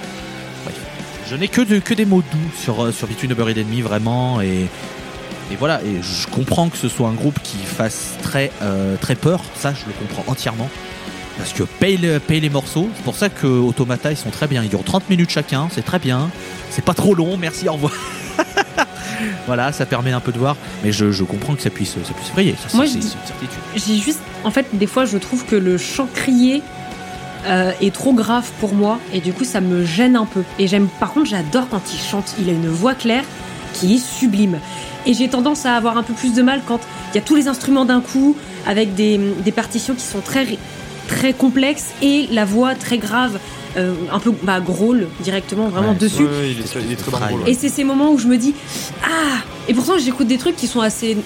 Je n'ai que, de- que des mots doux sur, euh, sur Between the Buried Enemy, vraiment. Et, voilà, et je comprends que ce soit un groupe qui fasse très, euh, peur. Ça, je le comprends entièrement. Parce que paye les morceaux. C'est pour ça que Automata, ils sont très bien. Ils durent 30 minutes chacun, c'est très bien. C'est pas trop long, merci, au revoir. [laughs] [laughs] voilà, ça permet un peu de voir. Mais je, je comprends que ça puisse, ça puisse frayer. Ça, Moi, c'est une certitude. J'ai juste, en fait, des fois, je trouve que le chant crié euh, est trop grave pour moi et du coup, ça me gêne un peu. Et j'aime, par contre, j'adore quand il chante. Il a une voix claire qui est sublime. Et j'ai tendance à avoir un peu plus de mal quand il y a tous les instruments d'un coup avec des, des partitions qui sont très très complexes et la voix très grave, euh, un peu bah, grôle directement vraiment Ouais, dessus. Ouais, il, est, il est très dans le rôle, ouais. Et c'est ces moments où je me dis ah et pourtant j'écoute des trucs qui sont assez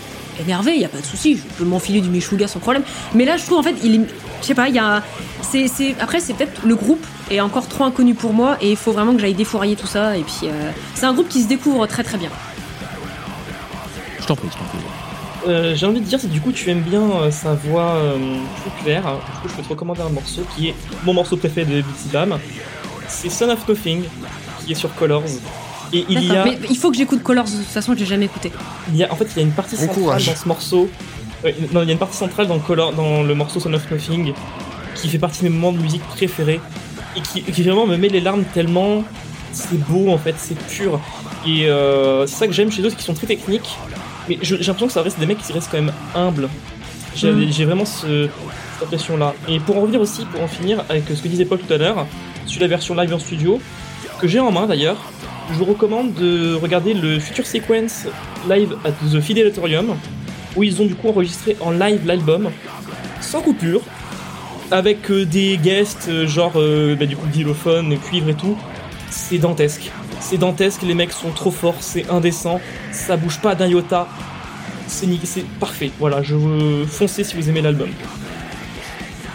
énervés, il y a pas de souci, je peux m'enfiler du Meshuga sans problème. Mais là je trouve en fait il est je sais pas, il y a c'est c'est après c'est peut-être le groupe est encore trop inconnu pour moi et il faut vraiment que j'aille défourailler tout ça et puis euh, c'est un groupe qui se découvre très très bien. Je t'en prie, je t'en prie. Euh, J'ai envie de dire, si du coup tu aimes bien euh, sa voix euh, plus claire, hein, du coup je peux te recommander un morceau qui est mon morceau préféré de Bitsy Bam? C'est Son of Nothing, qui est sur Colors. Et il y a, Mais il faut que j'écoute Colors de toute façon, je l'ai jamais écouté. il y a, en fait, il y a une partie Bon centrale courage. dans ce morceau. Non, il y a une partie centrale dans, Color, dans le morceau Son of Nothing qui fait partie de mes moments de musique préférés et qui, qui vraiment me met les larmes tellement c'est beau en fait, c'est pur. Et euh, c'est ça que j'aime chez eux, c'est qu'ils sont très techniques, mais j'ai l'impression que ça reste des mecs qui restent quand même humbles. J'ai j'ai vraiment ce- cette impression-là. Et pour en revenir aussi, pour en finir avec ce que disait Paul tout à l'heure, sur la version live en studio, que j'ai en main d'ailleurs, je vous recommande de regarder le Future Sequence live at the Fidelatorium, où ils ont du coup enregistré en live l'album, sans coupure, avec euh, des guests euh, genre euh, bah, du coup xylophone, cuivre et tout. C'est dantesque. C'est dantesque, les mecs sont trop forts, c'est indécent, ça bouge pas d'un iota. C'est parfait. Voilà, je veux foncer si vous aimez l'album.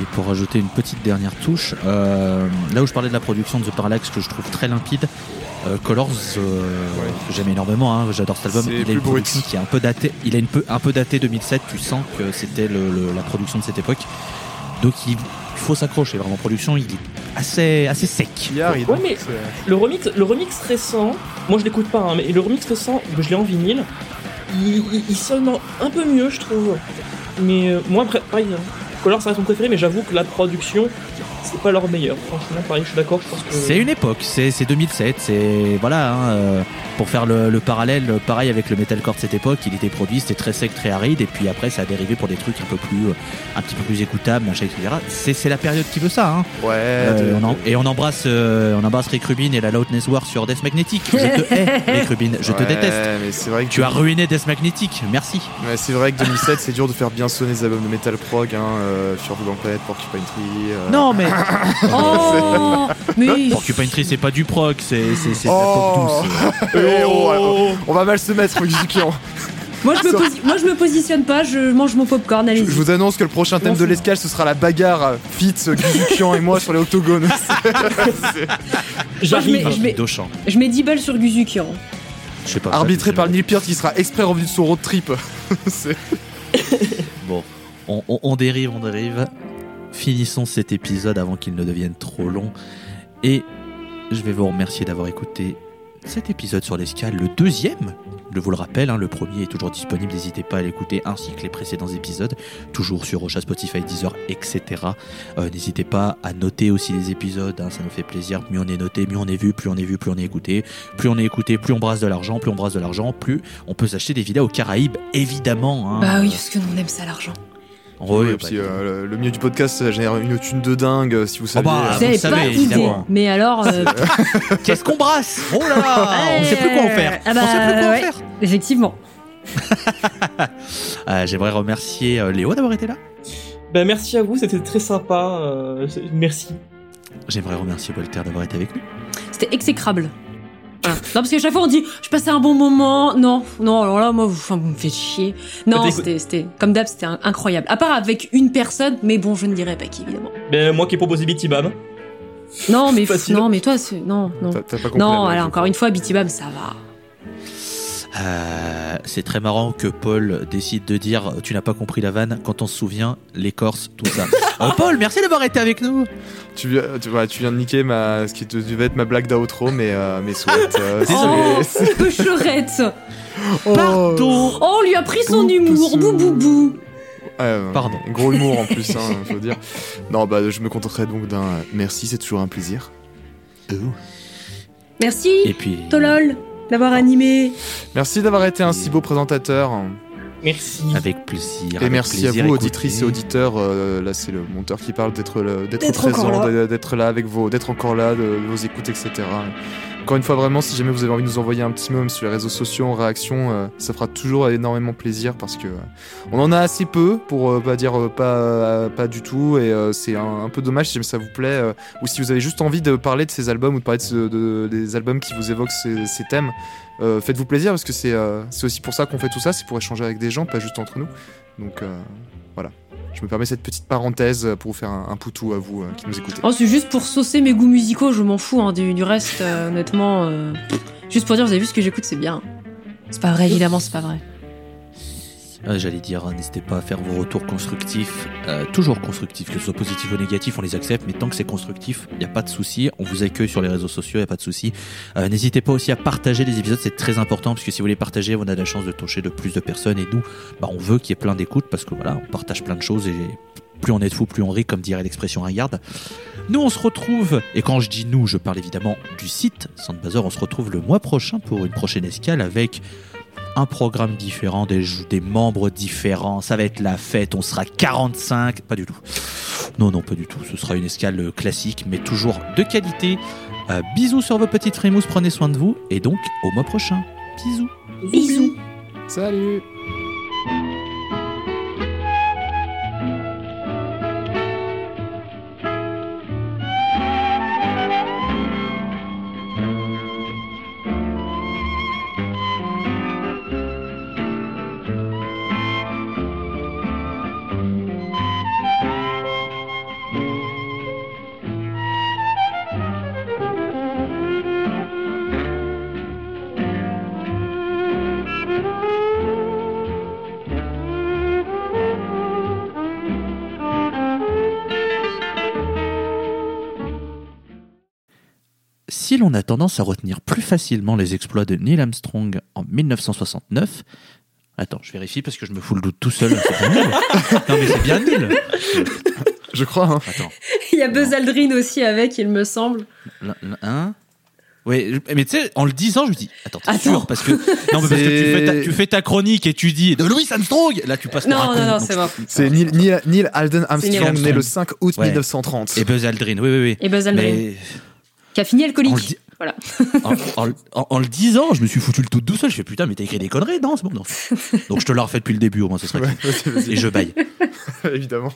Et pour rajouter une petite dernière touche, euh, là où je parlais de la production de The Parallax que je trouve très limpide, euh, Colors, euh, que j'aime énormément, hein, j'adore cet album, il a plus une brut. production qui est un peu datée, il a une peu, un peu daté 2007, tu sens que c'était le- le- la production de cette époque. Donc il, il faut s'accrocher, vraiment production, il est assez, assez sec. Il arrive. Ouais, mais- C'est- Le remix, le remix récent, moi je l'écoute pas, hein, mais le remix récent, je l'ai en vinyle, il, il- il sonne un peu mieux, je trouve. Mais euh, moi, après, pareil, Color ça reste mon préféré, mais j'avoue que la production, c'est pas leur meilleur. Franchement, pareil, je suis d'accord, je pense que. C'est une époque, c'est c'est 2007, c'est voilà. hein, euh, pour faire le, le parallèle, pareil avec le metalcore de cette époque, il était produit, c'était très sec, très aride, et puis après ça a dérivé pour des trucs un peu plus, euh, un petit peu plus écoutables, machin, etc. C'est la période qui veut ça. Hein. Ouais, Euh, de- on en- et on embrasse, euh, on embrasse Rick Rubin et la Loudness War sur Death Magnetic. Je te hais, [laughs] Rick Rubin, je te déteste. mais c'est vrai que Tu as ruiné Death Magnetic, merci. C'est vrai que 2007, c'est dur de faire bien sonner les albums de metal prog, hein, euh, sur Porcupine Tree. euh, Non mais [laughs] Oh mais [laughs] Porcupine Tree c'est pas du prog, c'est c'est c'est de la Oh. pop douce. [laughs] Eh oh, on va mal se mettre, Yuzukian. moi je me posi- moi je me positionne pas, je mange mon popcorn, Je, allez-y. je vous annonce que le prochain thème de l'escale, ce sera la bagarre euh, Fitz, Yuzukian et moi sur les octogones. J'arrive. Moi, je mets- Dochamp. Je mets 10 balles sur Guzukian. Je sais pas. Arbitré par Neil Peart qui sera exprès revenu de son road trip. C'est- Bon, on, dérive, on dérive. Finissons cet épisode avant qu'il ne devienne trop long. Et je vais vous remercier d'avoir écouté cet épisode sur l'escale, le deuxième. Je vous le rappelle, hein, le premier est toujours disponible, n'hésitez pas à l'écouter, ainsi que les précédents épisodes, toujours sur Rocha, Spotify, Deezer, etc. Euh, n'hésitez pas à noter aussi les épisodes, hein, ça nous fait plaisir. Mieux on est noté, mieux on est vu, plus on est vu, plus on est écouté. Plus on est écouté, plus on brasse de l'argent, plus on brasse de l'argent, plus on peut s'acheter des vidéos aux Caraïbes, évidemment. hein. Bah oui, parce que nous on aime ça l'argent. Oui, et bah, puis euh, le- le mieux du podcast, ça génère une thune de dingue, euh, si vous saviez. bah, euh, vous C'est le pas savez, idée. évidemment. Mais alors, euh, [laughs] Qu'est-ce qu'on brasse? Oh là là On sait plus quoi en faire Ah On bah, sait plus quoi en faire effectivement. Euh, [laughs] J'aimerais remercier euh, Léo d'avoir été là. Bah, merci à vous, c'était très sympa. euh, merci. J'aimerais remercier Walter d'avoir été avec nous. C'était exécrable. Non, parce qu'à chaque fois on dit je passais un bon moment. Non, non, alors là, moi, vous, enfin, vous me faites chier. Non, c'était, comme d'hab, c'était incroyable. À part avec une personne, mais bon, je ne dirais pas qui, évidemment. Ben, moi qui ai proposé Bitty Bam. Non, mais, [laughs] non, mais toi, c'est, non, non. T'as t'as pas compris. Non, la blague, voilà, je encore une fois, Bitty Bam, ça va. Euh, c'est très marrant que Paul décide de dire tu n'as pas compris la vanne quand on se souvient l'écorce tout ça. Euh, [laughs] Paul, merci d'avoir été avec nous. Tu, viens- tu, viens de niquer ma, ce qui devait être ma blague d'outro, mais euh, mes souhaits. [laughs] euh, Oh, c'est- [laughs] cocherette Pardon. Oh, on lui a pris son humour, bou bou bou Pardon. Gros humour en plus, hein, faut dire. Non, bah, je me contenterai donc d'un merci, c'est toujours un plaisir. Merci, Et puis. Tolol, d'avoir animé. Merci d'avoir été un si beau présentateur. Merci. Avec plaisir. Et avec merci plaisir, à vous, auditrices et auditeurs. euh, là, c'est le monteur qui parle d'être d'être présent, de- d'être là avec vos, d'être encore là, de vos écoutes, etc. Encore une fois, vraiment, si jamais vous avez envie de nous envoyer un petit mot sur les réseaux sociaux en réaction, euh, ça fera toujours énormément plaisir parce que euh, on en a assez peu pour euh, pas dire pas pas du tout et c'est un, peu dommage si jamais ça vous plaît ou si vous avez juste envie de parler de ces albums ou de parler de, des albums qui vous évoquent ces, ces thèmes. Faites-vous plaisir parce que c'est aussi pour ça qu'on fait tout ça, c'est pour échanger avec des gens, pas juste entre nous. Donc. Je me permets cette petite parenthèse pour vous faire un, un poutou à vous euh, qui nous écoutez. Oh, c'est juste pour saucer mes goûts musicaux, je m'en fous hein, du, du reste, euh, honnêtement. euh, Juste pour dire, vous avez vu ce que j'écoute, c'est bien. C'est pas vrai, évidemment, c'est pas vrai. Ah, J'allais dire, hein, n'hésitez pas à faire vos retours constructifs, euh, toujours constructifs, que ce soit positif ou négatif, on les accepte, mais tant que c'est constructif, il n'y a pas de souci. On vous accueille sur les réseaux sociaux, il n'y a pas de souci. Euh, n'hésitez pas aussi à partager les épisodes, c'est très important, parce que si vous les partagez, on a la chance de toucher de plus de personnes, et nous, bah, on veut qu'il y ait plein d'écoutes, parce que voilà, on partage plein de choses, et plus on est de fou, plus on rit, comme dirait l'expression ringarde. Nous, on se retrouve, et quand je dis nous, je parle évidemment du site Sandbazor, on se retrouve le mois prochain pour une prochaine escale avec un programme différent, des, membres différents, ça va être la fête, on sera 45, pas du tout. Non, non, pas du tout, ce sera une escale classique, mais toujours de qualité. Euh, bisous sur vos petites frémousses, prenez soin de vous, et donc au mois prochain. Bisous. Bisous. Salut Si l'on a tendance à retenir plus facilement les exploits de Neil Armstrong en 1969, attends, je vérifie parce que je me fous le doute tout seul. [laughs] non mais c'est bien nul. Je crois, hein. Attends. Il y a Buzz Aldrin aussi avec, il me semble. Hein je- mais tu sais, en le disant, je me dis, attends, t'es sûr Parce que, non, mais parce que tu fais, ta, tu fais ta chronique et tu dis de Louis Armstrong Là, tu passes Non, non, non, c'est bon. C'est Neil, Neil, Neil Alden Armstrong, né le 5 août Ouais. 1930. Et Buzz Aldrin, oui, oui, oui. Et Buzz Aldrin, Mais qui a fini alcoolique. Voilà. en, en- en- en le disant, je me suis foutu le tout tout seul. Je fais putain, mais t'as écrit des conneries Non, c'est bon, non. Donc je te la refais depuis le début, au moins, ce serait Ouais, cool. vas-y, vas-y. Et je baille. [laughs] Évidemment.